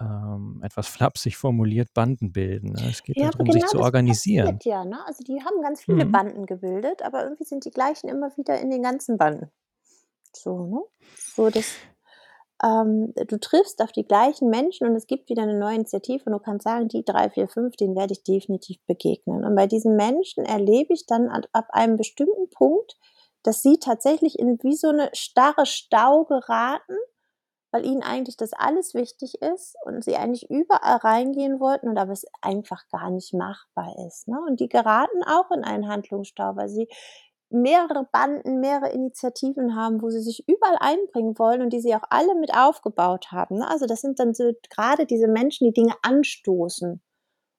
ähm, etwas flapsig formuliert Banden bilden, ne? Es geht Ja, darum, sich genau zu das organisieren. ja, ne? Also, die haben ganz viele Mhm. Banden gebildet, aber irgendwie sind die gleichen immer wieder in den ganzen Banden. So, ne? So das ähm, du triffst auf die gleichen Menschen und es gibt wieder 'ne neue Initiative und du kannst sagen: „Die 3, 4, 5, denen werde ich definitiv begegnen.“ Und bei diesen Menschen erlebe ich dann ad ab einem bestimmten Punkt, dass sie tatsächlich in wie so 'ne starre Stau geraten, weil ihnen eigentlich das alles wichtig ist und sie eigentlich überall reingehen wollten und aber es einfach gar nicht machbar ist, ne? Und die geraten auch in einen Handlungsstau, weil sie mehrere Banden, mehrere Initiativen haben, wo sie sich überall einbringen wollen und die sie auch alle mit aufgebaut haben, ne? Also, das sind dann so grade diese Menschen, die Dinge anstoßen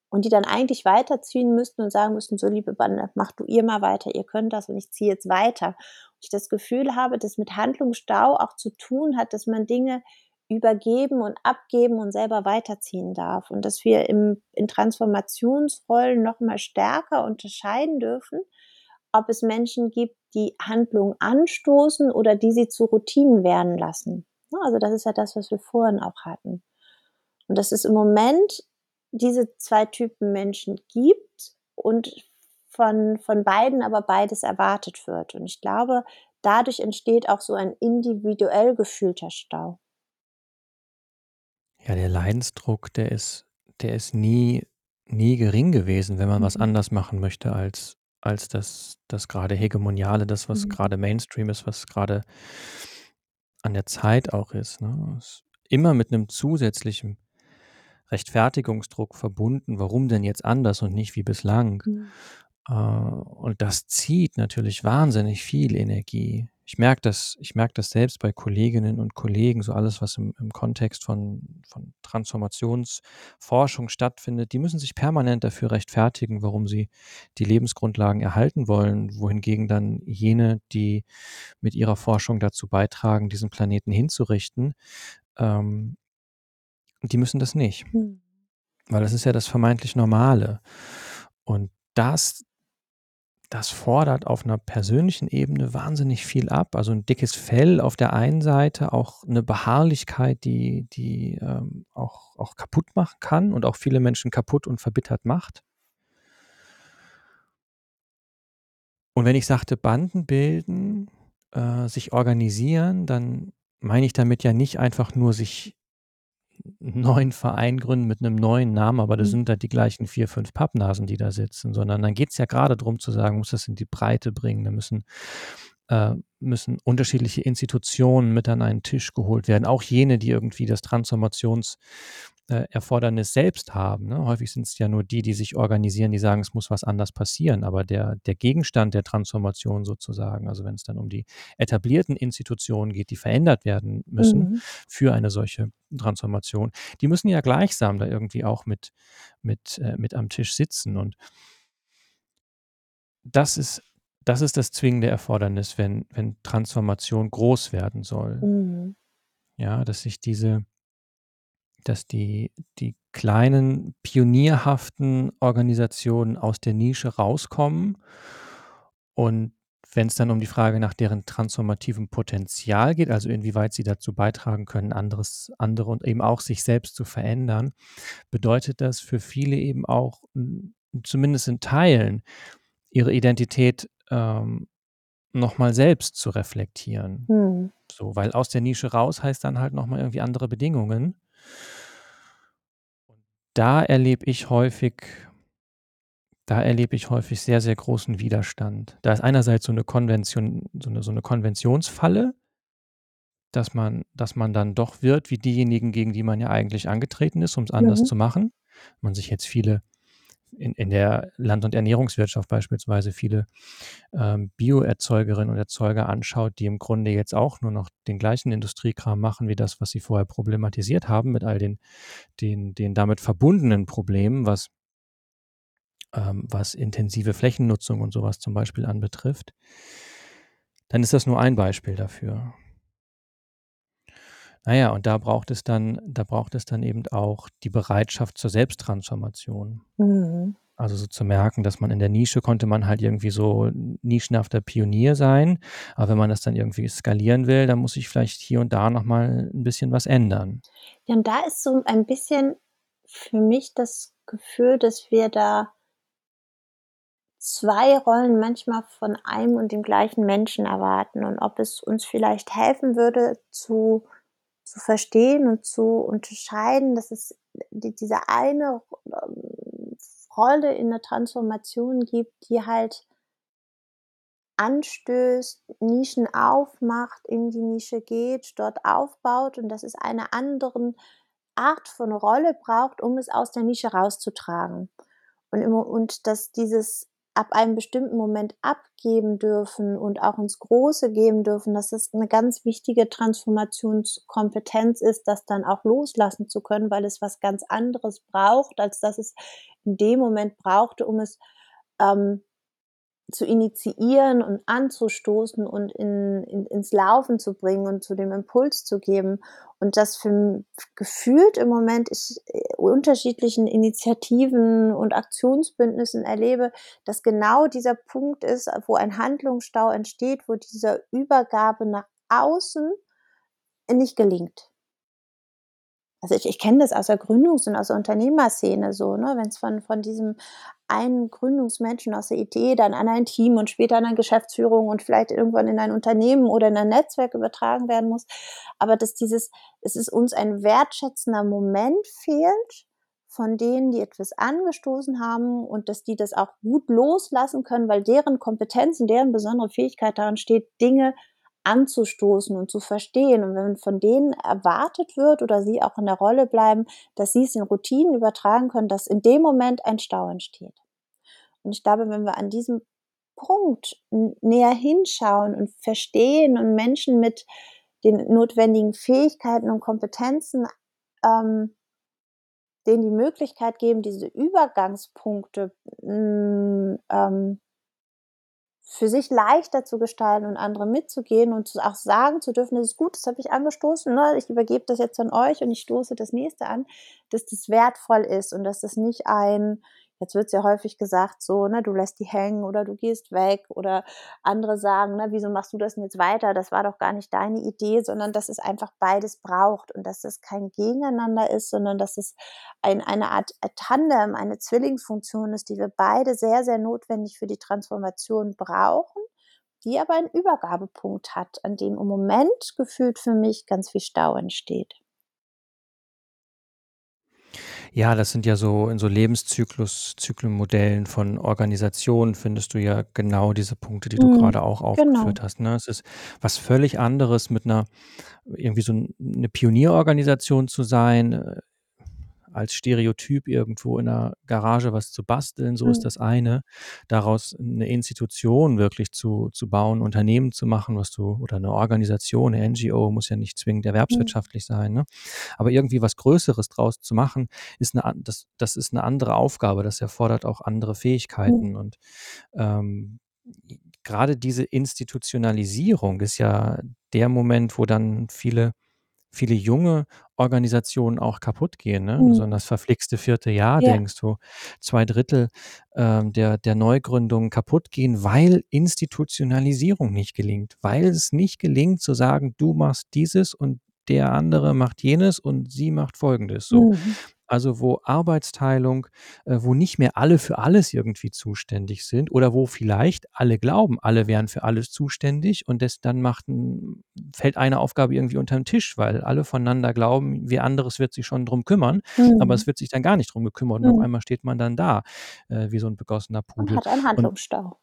und die dann eigentlich weiterziehen müssten und sagen müssten: „So, liebe Bande, macht du ihr mal weiter, ihr könnt das und ich ziehe jetzt weiter.“ Und ich das Gefühl habe, das mit Handlungsstau auch zu tun hat, dass man Dinge übergeben und abgeben und selber weiterziehen darf und dass wir im in Transformationsrollen noch mal stärker unterscheiden dürfen, ob es Menschen gibt, die Handlungen anstoßen oder die sie zu Routinen werden lassen? Also, das ist ja das, was wir vorhin auch hatten. Und dass es im Moment diese 2 Typen Menschen gibt und von von beiden aber beides erwartet wird. Und ich glaube, dadurch entsteht auch so ein individuell gefühlter Stau. Ja, der Leidensdruck, der ist der ist nie nie gering gewesen, wenn man was Mhm. anders machen möchte als als das das grade Hegemoniale, das, was Mhm. grade Mainstream ist, was grade an der Zeit auch ist, ne? Ist immer mit 'nem zusätzlichen Rechtfertigungsdruck verbunden, warum denn jetzt anders und nicht wie bislang? Mhm. Äh, und das zieht natürlich wahnsinnig viel Energie. Ich merke das ich merke das selbst bei Kolleginnen und Kollegen, so alles, was im im Kontext von von Transformationsforschung stattfindet. Die müssen sich permanent dafür rechtfertigen, warum sie die Lebensgrundlagen erhalten wollen, wohingegen dann jene, die mit ihrer Forschung dazu beitragen, diesen Planeten hinzurichten, ähm die müssen das nicht. Mhm. Weil das ist ja das vermeintlich Normale. Und das das fordert auf 'ner persönlichen Ebene wahnsinnig viel ab. Also, 'n dickes Fell auf der einen Seite, auch 'ne Beharrlichkeit, die die, ähm, auch auch kaputt machen kann und auch viele Menschen kaputt und verbittert macht. Und wenn ich sagte Banden bilden, äh, sich organisieren, dann meine ich damit ja nicht einfach nur sich neuen Verein gründen mit 'nem neuen Namen, aber das Mhm. sind halt die gleichen 4, 5 Pappnasen, die da sitzen, sondern dann geht's ja grade drum zu sagen, muss das in die Breite bringen. Da müssen äh, müssen unterschiedliche Institutionen mit an einen Tisch geholt werden, auch jene, die irgendwie das Transformations äh, Erfordernis selbst haben, ne? Häufig sind's ja nur die, die sich organisieren, die sagen, es muss was anders passieren, aber der der Gegenstand der Transformation sozusagen, also wenn's dann um die etablierten Institutionen geht, die verändert werden müssen Mhm. für eine solche Transformation, die müssen ja gleichsam da irgendwie auch mit mit äh, mit am Tisch sitzen und das ist das ist das zwingende Erfordernis, wenn wenn Transformation groß werden soll. Mhm. Ja, dass sich diese dass die die kleinen pionierhaften Organisationen aus der Nische rauskommen und wenn's dann um die Frage nach deren transformativem Potenzial geht, also inwieweit sie dazu beitragen können, anderes andere und eben auch sich selbst zu verändern, bedeutet das für viele eben auch, hm, zumindest in Teilen, ihre Identität, ähm, noch mal selbst zu reflektieren. Mhm. So, weil aus der Nische raus heißt dann halt noch mal irgendwie andere Bedingungen. Da erlebe ich häufig da erlebe ich häufig sehr, sehr großen Widerstand. Da ist einerseits so 'ne Konvention so 'ne so 'ne Konventionsfalle dass man dass man dann doch wird wie diejenigen, gegen die man ja eigentlich angetreten ist, um's anders Mhm. zu machen. Man sich jetzt viele in in der Land und Ernährungswirtschaft beispielsweise viele, ähm, Bioerzeugerinnen und Erzeuger anschaut, die im Grunde jetzt auch nur noch den gleichen Industriekram machen wie das, was sie vorher problematisiert haben mit all den den den damit verbundenen Problemen, was ähm, was intensive Flächennutzung und so was zum Beispiel anbetrifft dann ist das nur ein Beispiel dafür. Na ja, und da braucht es dann da braucht es dann eben auch die Bereitschaft zur Selbsttransformation. Mhm. Also so zu merken, dass man in der Nische konnte man halt irgendwie so nischenhafter Pionier sein. Aber wenn man das dann irgendwie skalieren will, dann muss sich vielleicht hier und da noch mal 'n bisschen was ändern. Ja, und da ist so ein bisschen für mich das Gefühl, dass wir da 2 Rollen manchmal von einem und dem gleichen Menschen erwarten und ob es uns vielleicht helfen würde zu zu verstehen und zu unterscheiden, dass es die diese eine, ähm, Rolle in der Transformation gibt, die halt anstößt, Nischen aufmacht, in die Nische geht, dort aufbaut und dass es eine anderen Art von Rolle braucht, um es aus der Nische rauszutragen. Und im Mo und dass dieses ab einem bestimmten Moment abgeben dürfen und auch ins Große geben dürfen, dass das 'ne ganz wichtige Transformationskompetenz ist, das dann auch loslassen zu können, weil es was ganz anderes braucht, als dass es in dem Moment brauchte, um es, ähm, zu initiieren und anzustoßen und in in ins Laufen zu bringen und zu dem Impuls zu geben. Und das für gefühlt im Moment ich, äh, unterschiedlichen Initiativen und Aktionsbündnissen erlebe, dass genau dieser Punkt ist, wo ein Handlungsstau entsteht, wo dieser Übergabe nach außen nicht gelingt. Also, ich ich kenne das aus der Gründungs und aus der Unternehmerszene so, ne? Wenn's von von diesem einen Gründungsmenschen aus der Idee dann an ein Team und später an eine Geschäftsführung und vielleicht irgendwann in ein Unternehmen oder in ein Netzwerk übertragen werden muss. Aber dass dieses es uns ein wertschätzender Moment fehlt von denen, die etwas angestoßen haben und dass die das auch gut loslassen können, weil deren Kompetenz und deren besondere Fähigkeit darin steht, Dinge anzustoßen und zu verstehen. Und wenn von denen erwartet wird oder sie auch in der Rolle bleiben, dass sie's in Routinen übertragen können, dass in dem Moment ein Stau entsteht. Und ich glaube, wenn wir an diesem Punkt näher hinschauen und verstehen und Menschen mit den notwendigen Fähigkeiten und Kompetenzen, ähm denen die Möglichkeit geben, diese Übergangspunkte, hm, ähm für sich leichter zu gestalten und andere mitzugehen und auch sagen zu dürfen: „Das ist gut, das habe ich angestoßen, ne? Ich übergebe das jetzt an euch und ich stoße das Nächste an“, dass das wertvoll ist und dass das nicht ein jetzt wird's ja häufig gesagt so, ne: „Du lässt die hängen oder du gehst weg“, oder andere sagen, ne: „Wieso machst du das denn jetzt weiter? Das war doch gar nicht deine Idee“, sondern dass es einfach beides braucht und dass es kein Gegeneinander ist, sondern dass es ein eine Art, äh, Tandem, eine Zwillingsfunktion ist, die wir beide sehr, sehr notwendig für die Transformation brauchen, die aber einen Übergabepunkt hat, an dem im Moment gefühlt für mich ganz viel Stau entsteht. Ja, das sind ja so in so Lebenszyklus Zyklenmodellen von Organisationen findest du ja genau diese Punkte, die du Mhm, grade auch genau. aufgeführt hast, ne? Es ist was völlig anderes mit 'ner irgendwie so 'n 'ne Pionierorganisation zu sein, äh, als Stereotyp irgendwo in 'ner Garage was zu basteln, so ist Mhm. das eine. Daraus 'ne Institution wirklich zu zu bauen, Unternehmen zu machen, was du oder 'ne Organisation, 'ne NGO, muss ja nicht zwingend Mhm. erwerbswirtschaftlich sein, ne? Aber irgendwie was Größeres draus zu machen, ist 'ne an das das ist 'ne andere Aufgabe. Das erfordert auch andere Mhm. Fähigkeiten und, ähm, grade diese Institutionalisierung ist ja der Moment, wo dann viele viele junge Organisationen auch kaputtgehen, ne? So an Mhm. das verflixte 4. Jahr Ja. denkst, wo 2/3, ähm, der der Neugründungen kaputtgehen, weil Institutionalisierung nicht gelingt. Weil es nicht gelingt zu sagen: „Du machst dieses und der andere macht jenes und sie macht Folgendes“, so. Mhm. Also, wo Arbeitsteilung äh, wo nicht mehr alle für alles irgendwie zuständig sind oder wo vielleicht alle glauben, alle wären für alles zuständig und das dann macht 'n fällt eine Aufgabe irgendwie unter 'n Tisch, weil alle voneinander glauben, wer anderes wird sich schon drum kümmern, aber Mhm. es wird sich dann gar nicht drum gekümmert und auf Mhm. einmal steht man dann da, äh, wie so 'n begossener Und Pudel. hat einen Und Handlungsstau.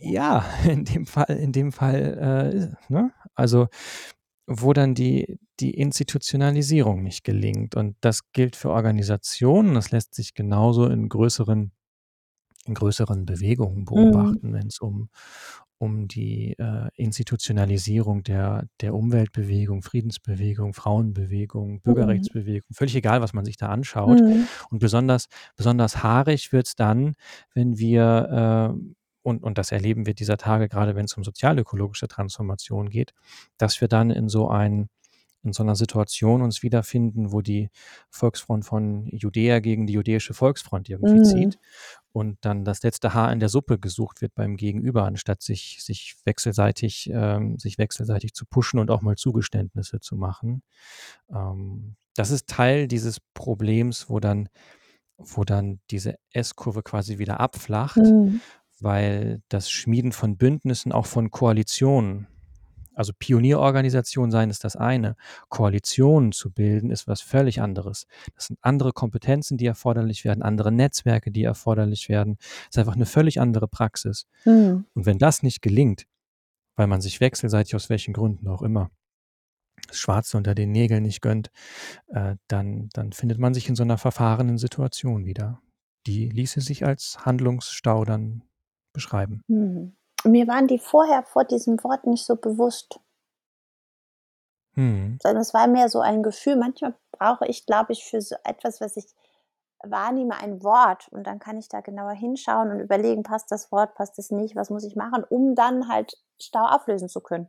ja, [LAUGHS] in dem Fall in dem Fall, äh, ne? Also, wo dann die die Institutionalisierung nicht gelingt. Und das gilt für Organisationen. Das lässt sich genauso in größeren in größeren Bewegungen Mhm. beobachten, wenn's um um die, äh, Institutionalisierung der der Umweltbewegung, Friedensbewegung, Frauenbewegung, Mhm. Bürgerrechtsbewegung völlig egal, was man sich da anschaut. Mhm. Und besonders besonders haarig wird's dann, wenn wir, äh und und das erleben wir dieser Tage, grade wenn's um sozialökologische Transformation geht, dass wir dann in so ein in so einer Situation uns wiederfinden, wo die Volksfront von Judäa gegen die jüdische Volksfront irgendwie Mhm. zieht und dann das letzte Haar in der Suppe gesucht wird beim Gegenüber, anstatt sich sich wechselseitig ähm, sich wechselseitig zu pushen und auch mal Zugeständnisse zu machen. Ähm, das ist Teil dieses Problems, wo dann wo dann diese S-Kurve quasi wieder abflacht, Mhm. Weil das Schmieden von Bündnissen, auch von Koalitionen also Pionierorganisation sein ist das eine, Koalitionen zu bilden ist was völlig anderes. Das sind andere Kompetenzen, die erforderlich werden, andere Netzwerke, die erforderlich werden. Das ist einfach eine völlig andere Praxis. Mhm. Und wenn das nicht gelingt, weil man sich wechselseitig aus welchen Gründen auch immer das Schwarze unter den Nägeln nicht gönnt, äh, dann, dann findet man sich in so einer verfahrenen Situation wieder. Die ließe sich als Handlungsstau dann beschreiben. Mhm. Mir waren die vorher vor diesem Wort nicht so bewusst. Hm. Sondern es war mehr so ein Gefühl. Manchmal brauche ich, glaube ich, für so etwas, was ich wahrnehme, ein Wort und dann kann ich da genauer hinschauen und überlegen, passt das Wort, passt es nicht, was muss ich machen, um dann halt Stau auflösen zu können.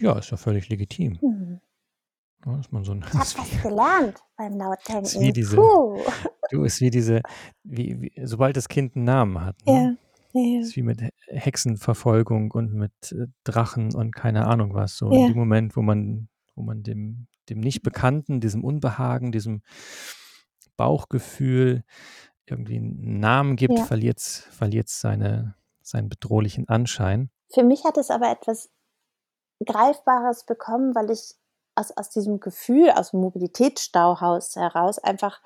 Ja, ist ja völlig legitim. Mhm. Ja, dass man so ein, Ich habe was [LAUGHS] gelernt beim ist wie Lautdenken. diese, Puh. du ist wie diese, wie, wie, sobald das Kind einen Namen hat, Ja, ne? ja, Ist wie mit He- Hexenverfolgung und mit äh, Drachen und keine Ahnung was. So in ja, dem Moment, wo man, wo man dem, dem Nicht-Bekannten, diesem Unbehagen, diesem Bauchgefühl irgendwie einen Namen gibt, ja. verliert es seine, seinen bedrohlichen Anschein. Für mich hat es aber etwas Greifbares bekommen, weil ich aus, aus diesem Gefühl, aus dem Mobilitätsstauhaus heraus einfach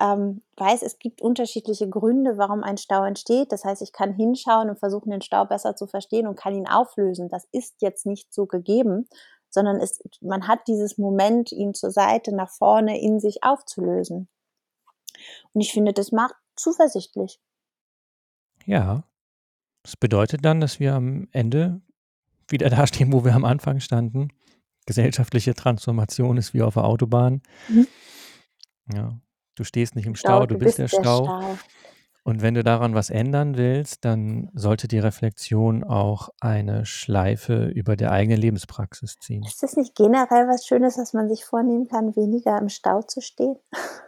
ähm, weiß, es gibt unterschiedliche Gründe, warum ein Stau entsteht. Das heißt, ich kann hinschauen und versuchen, den Stau besser zu verstehen und kann ihn auflösen. Das ist jetzt nicht so gegeben, sondern es, man hat dieses Moment, ihn zur Seite, nach vorne, in sich aufzulösen. Und ich finde, das macht zuversichtlich. Ja, das bedeutet dann, dass wir am Ende wieder [LAUGHS] dastehen, wo wir am Anfang standen. Gesellschaftliche Transformation ist wie auf der Autobahn. Mhm. Ja, du stehst nicht im Stau, Stau, du bist der Stau. Stau. Und wenn du daran was ändern willst, dann sollte die Reflexion auch eine Schleife über der eigenen Lebenspraxis ziehen. Ist das nicht generell was Schönes, was man sich vornehmen kann, weniger im Stau zu stehen? [LAUGHS]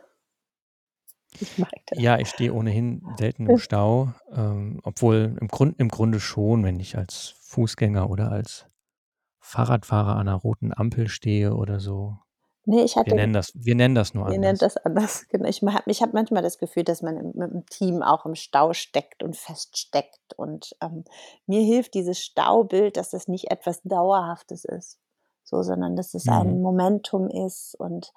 Ich mag das. Ja, ich stehe ohnehin selten im Stau, ähm, obwohl im, Grund, im Grunde schon, wenn ich als Fußgänger oder als Fahrradfahrer an einer roten Ampel stehe oder so. Nee, ich Wir hatte, nennen das, wir nennen das nur ihr nennt anders. das anders. [LAUGHS] Genau. Ich, habe manchmal das Gefühl, dass man im, mit dem Team auch im Stau steckt und feststeckt. Und ähm, mir hilft dieses Staubild, dass das nicht etwas Dauerhaftes ist, so, sondern dass es ein Mhm. Momentum ist und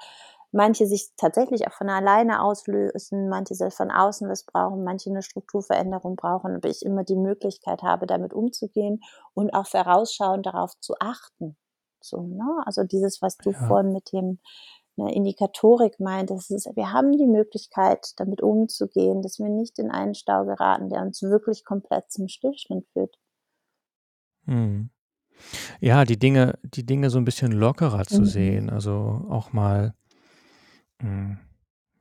manche sich tatsächlich auch von alleine auslösen, manche soll von außen was brauchen, manche eine Strukturveränderung brauchen, aber ich immer die Möglichkeit habe, damit umzugehen und auch vorausschauend darauf zu achten. So, ne? Also dieses, was du Ja. vorhin mit dem eine Indikatorik meintest, ist, wir haben die Möglichkeit, damit umzugehen, dass wir nicht in einen Stau geraten, der uns wirklich komplett zum Stillstand führt. Mhm. Ja, die Dinge, die Dinge so ein bisschen lockerer zu Mhm. sehen, also auch mal mm,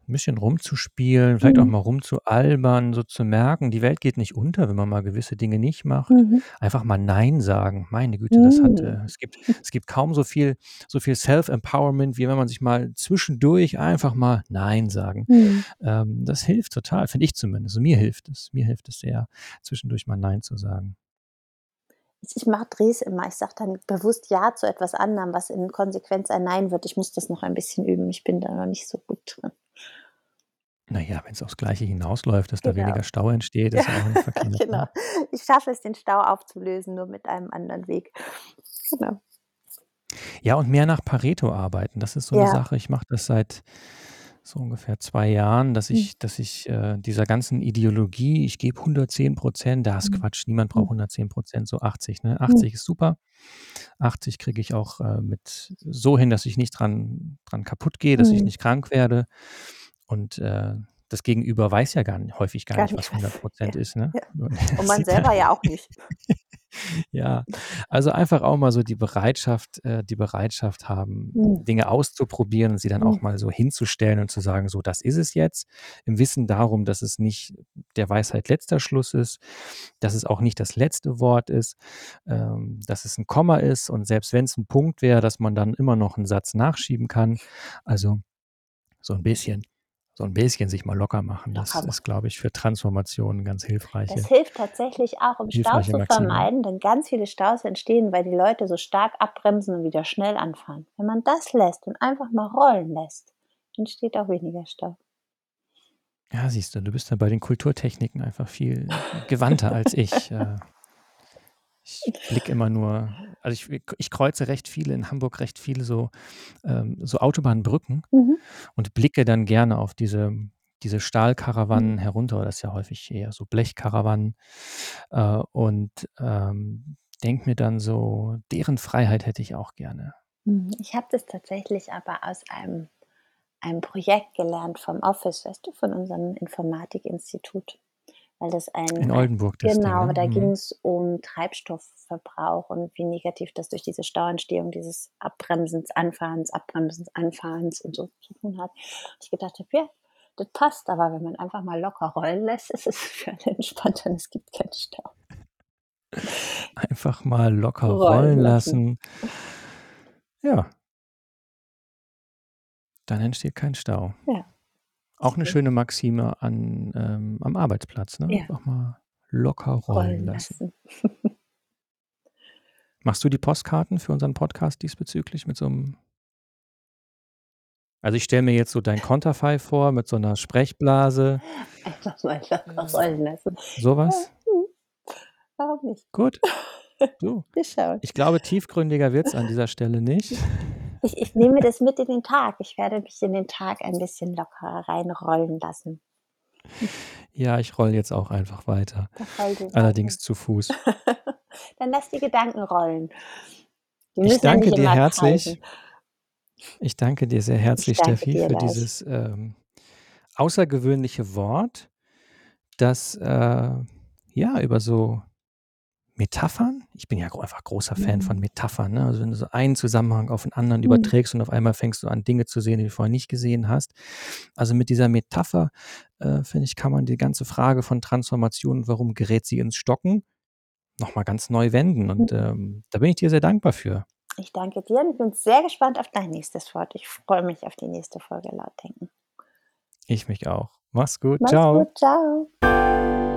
ein bisschen rumzuspielen, vielleicht auch Mhm. mal rumzualbern, so zu merken, die Welt geht nicht unter, wenn man mal gewisse Dinge nicht macht. Mhm. Einfach mal Nein sagen. Meine Güte, das hat, Mhm. äh, es gibt, es gibt kaum so viel, so viel Self-Empowerment, wie wenn man sich mal zwischendurch einfach mal Nein sagen. Mhm. Ähm, das hilft total, finde ich zumindest. Also mir hilft es. Mir hilft es sehr, zwischendurch mal Nein zu sagen. Ich, ich mache Drehs immer. Ich sage dann bewusst Ja zu etwas anderem, was in Konsequenz ein Nein wird. Ich muss das noch ein bisschen üben. Ich bin da noch nicht so gut drin. Naja, wenn es aufs Gleiche hinausläuft, dass da Genau. weniger Stau entsteht, ist ja auch nicht [LAUGHS] verkehrt. genau. Ne? Ich schaffe es, den Stau aufzulösen, nur mit einem anderen Weg. Genau. Ja, und mehr nach Pareto arbeiten. Das ist so eine Ja. Sache. Ich mache das seit so ungefähr zwei Jahren, dass Mhm. ich, dass ich äh, dieser ganzen Ideologie, ich gebe 110 Prozent, das ist Mhm. Quatsch. Niemand braucht 110 Prozent, so 80. Ne? Mhm. 80 ist super. 80 kriege ich auch äh, mit so hin, dass ich nicht dran, dran kaputt gehe, dass ich Mhm. nicht krank werde. Und äh, das Gegenüber weiß ja gar nicht, häufig gar, Gar nicht, was 100 was. Prozent Ja. ist. Ne? Ja. Und [LAUGHS] man selber ja auch nicht. [LAUGHS] Ja, also einfach auch mal so die Bereitschaft äh, die Bereitschaft haben, Mhm. Dinge auszuprobieren und sie dann auch Mhm. mal so hinzustellen und zu sagen: „So, das ist es jetzt“, im Wissen darum, dass es nicht der Weisheit letzter Schluss ist, dass es auch nicht das letzte Wort ist, ähm, dass es 'n Komma ist und selbst wenn's 'n Punkt wäre, dass man dann immer noch 'n Satz nachschieben kann. Also, so 'n bisschen so 'n bisschen sich mal locker machen, das Locker ist, glaube ich, für Transformationen ganz Das hilfreiche hilft tatsächlich auch, um Stau hilfreiche zu vermeiden, denn ganz viele Staus entstehen, weil die Leute so stark abbremsen und wieder schnell anfahren. Wenn man das lässt und einfach mal rollen lässt, entsteht auch weniger Stau. Ja, siehst du, du bist ja bei den Kulturtechniken einfach viel gewandter als ich. [LAUGHS] Ich blicke immer nur also, ich ich kreuze recht viele in Hamburg recht viele so ähm, so Autobahnbrücken Mhm. und blicke dann gerne auf diese diese Mhm. Stahlkarawanen herunter. Das ist ja häufig eher so Blechkarawanen, äh, und, ähm, denke mir dann so: „Deren Freiheit hätte ich auch gerne.“ Mhm, ich habe das tatsächlich aber aus einem einem Projekt gelernt vom Office, weißt du, von unserem Informatikinstitut, weil das ein In Oldenburg das genau, ne? da Mhm. ging's um Treibstoffverbrauch und wie negativ das durch diese Stauentstehung, dieses Abbremsens, Anfahrens, Abbremsens, Anfahrens und so zu tun hat. Ich gedacht habe: „Ja, das passt, aber wenn man einfach mal locker rollen lässt, [LAUGHS] ist es für alle entspannter und es gibt keinen Stau.“ Einfach mal locker Rollen rollen lassen. lassen. Ja. Dann entsteht kein Stau. Ja. Auch 'ne schöne Maxime an ähm, am Arbeitsplatz, ne? Ja. Einfach mal locker rollen Rollen lassen. lassen. [LAUGHS] Machst du die Postkarten für unseren Podcast diesbezüglich mit so 'm Also, ich stelle mir jetzt so dein Konterfei vor mit so 'ner Sprechblase. Einfach mal locker rollen lassen. so Ja, was? Warum nicht? Gut. [LAUGHS] Du, ich glaube, tiefgründiger wird's an dieser Stelle nicht. [LAUGHS] Ich ich nehme das mit in den Tag. Ich werde mich in den Tag ein bisschen lockerer reinrollen lassen. Ja, ich rolle jetzt auch einfach weiter, allerdings zu Fuß. [LAUGHS] Dann lass die Gedanken rollen. Die Ich ja danke nicht dir herzlich ich danke dir sehr Ich herzlich, Steffi, für gleich. dieses, ähm, außergewöhnliche Wort, das, äh, ja, über so Metaphern ich bin ja einfach großer Fan von Mhm. Metaphern, ne? Also, wenn du so einen Zusammenhang auf 'n anderen Mhm. überträgst und auf einmal fängst du an, Dinge zu sehen, die du vorher nicht gesehen hast. Also, mit dieser Metapher, äh, finde ich, kann man die ganze Frage von Transformation, warum gerät sie ins Stocken, noch mal ganz neu wenden und, Mhm. ähm, da bin ich dir sehr dankbar für. Ich danke dir und bin sehr gespannt auf dein nächstes Wort. Ich freue mich auf die nächste Folge Laut denken. Ich mich auch. Mach's gut. Mach's Tschau. gut. Tschau.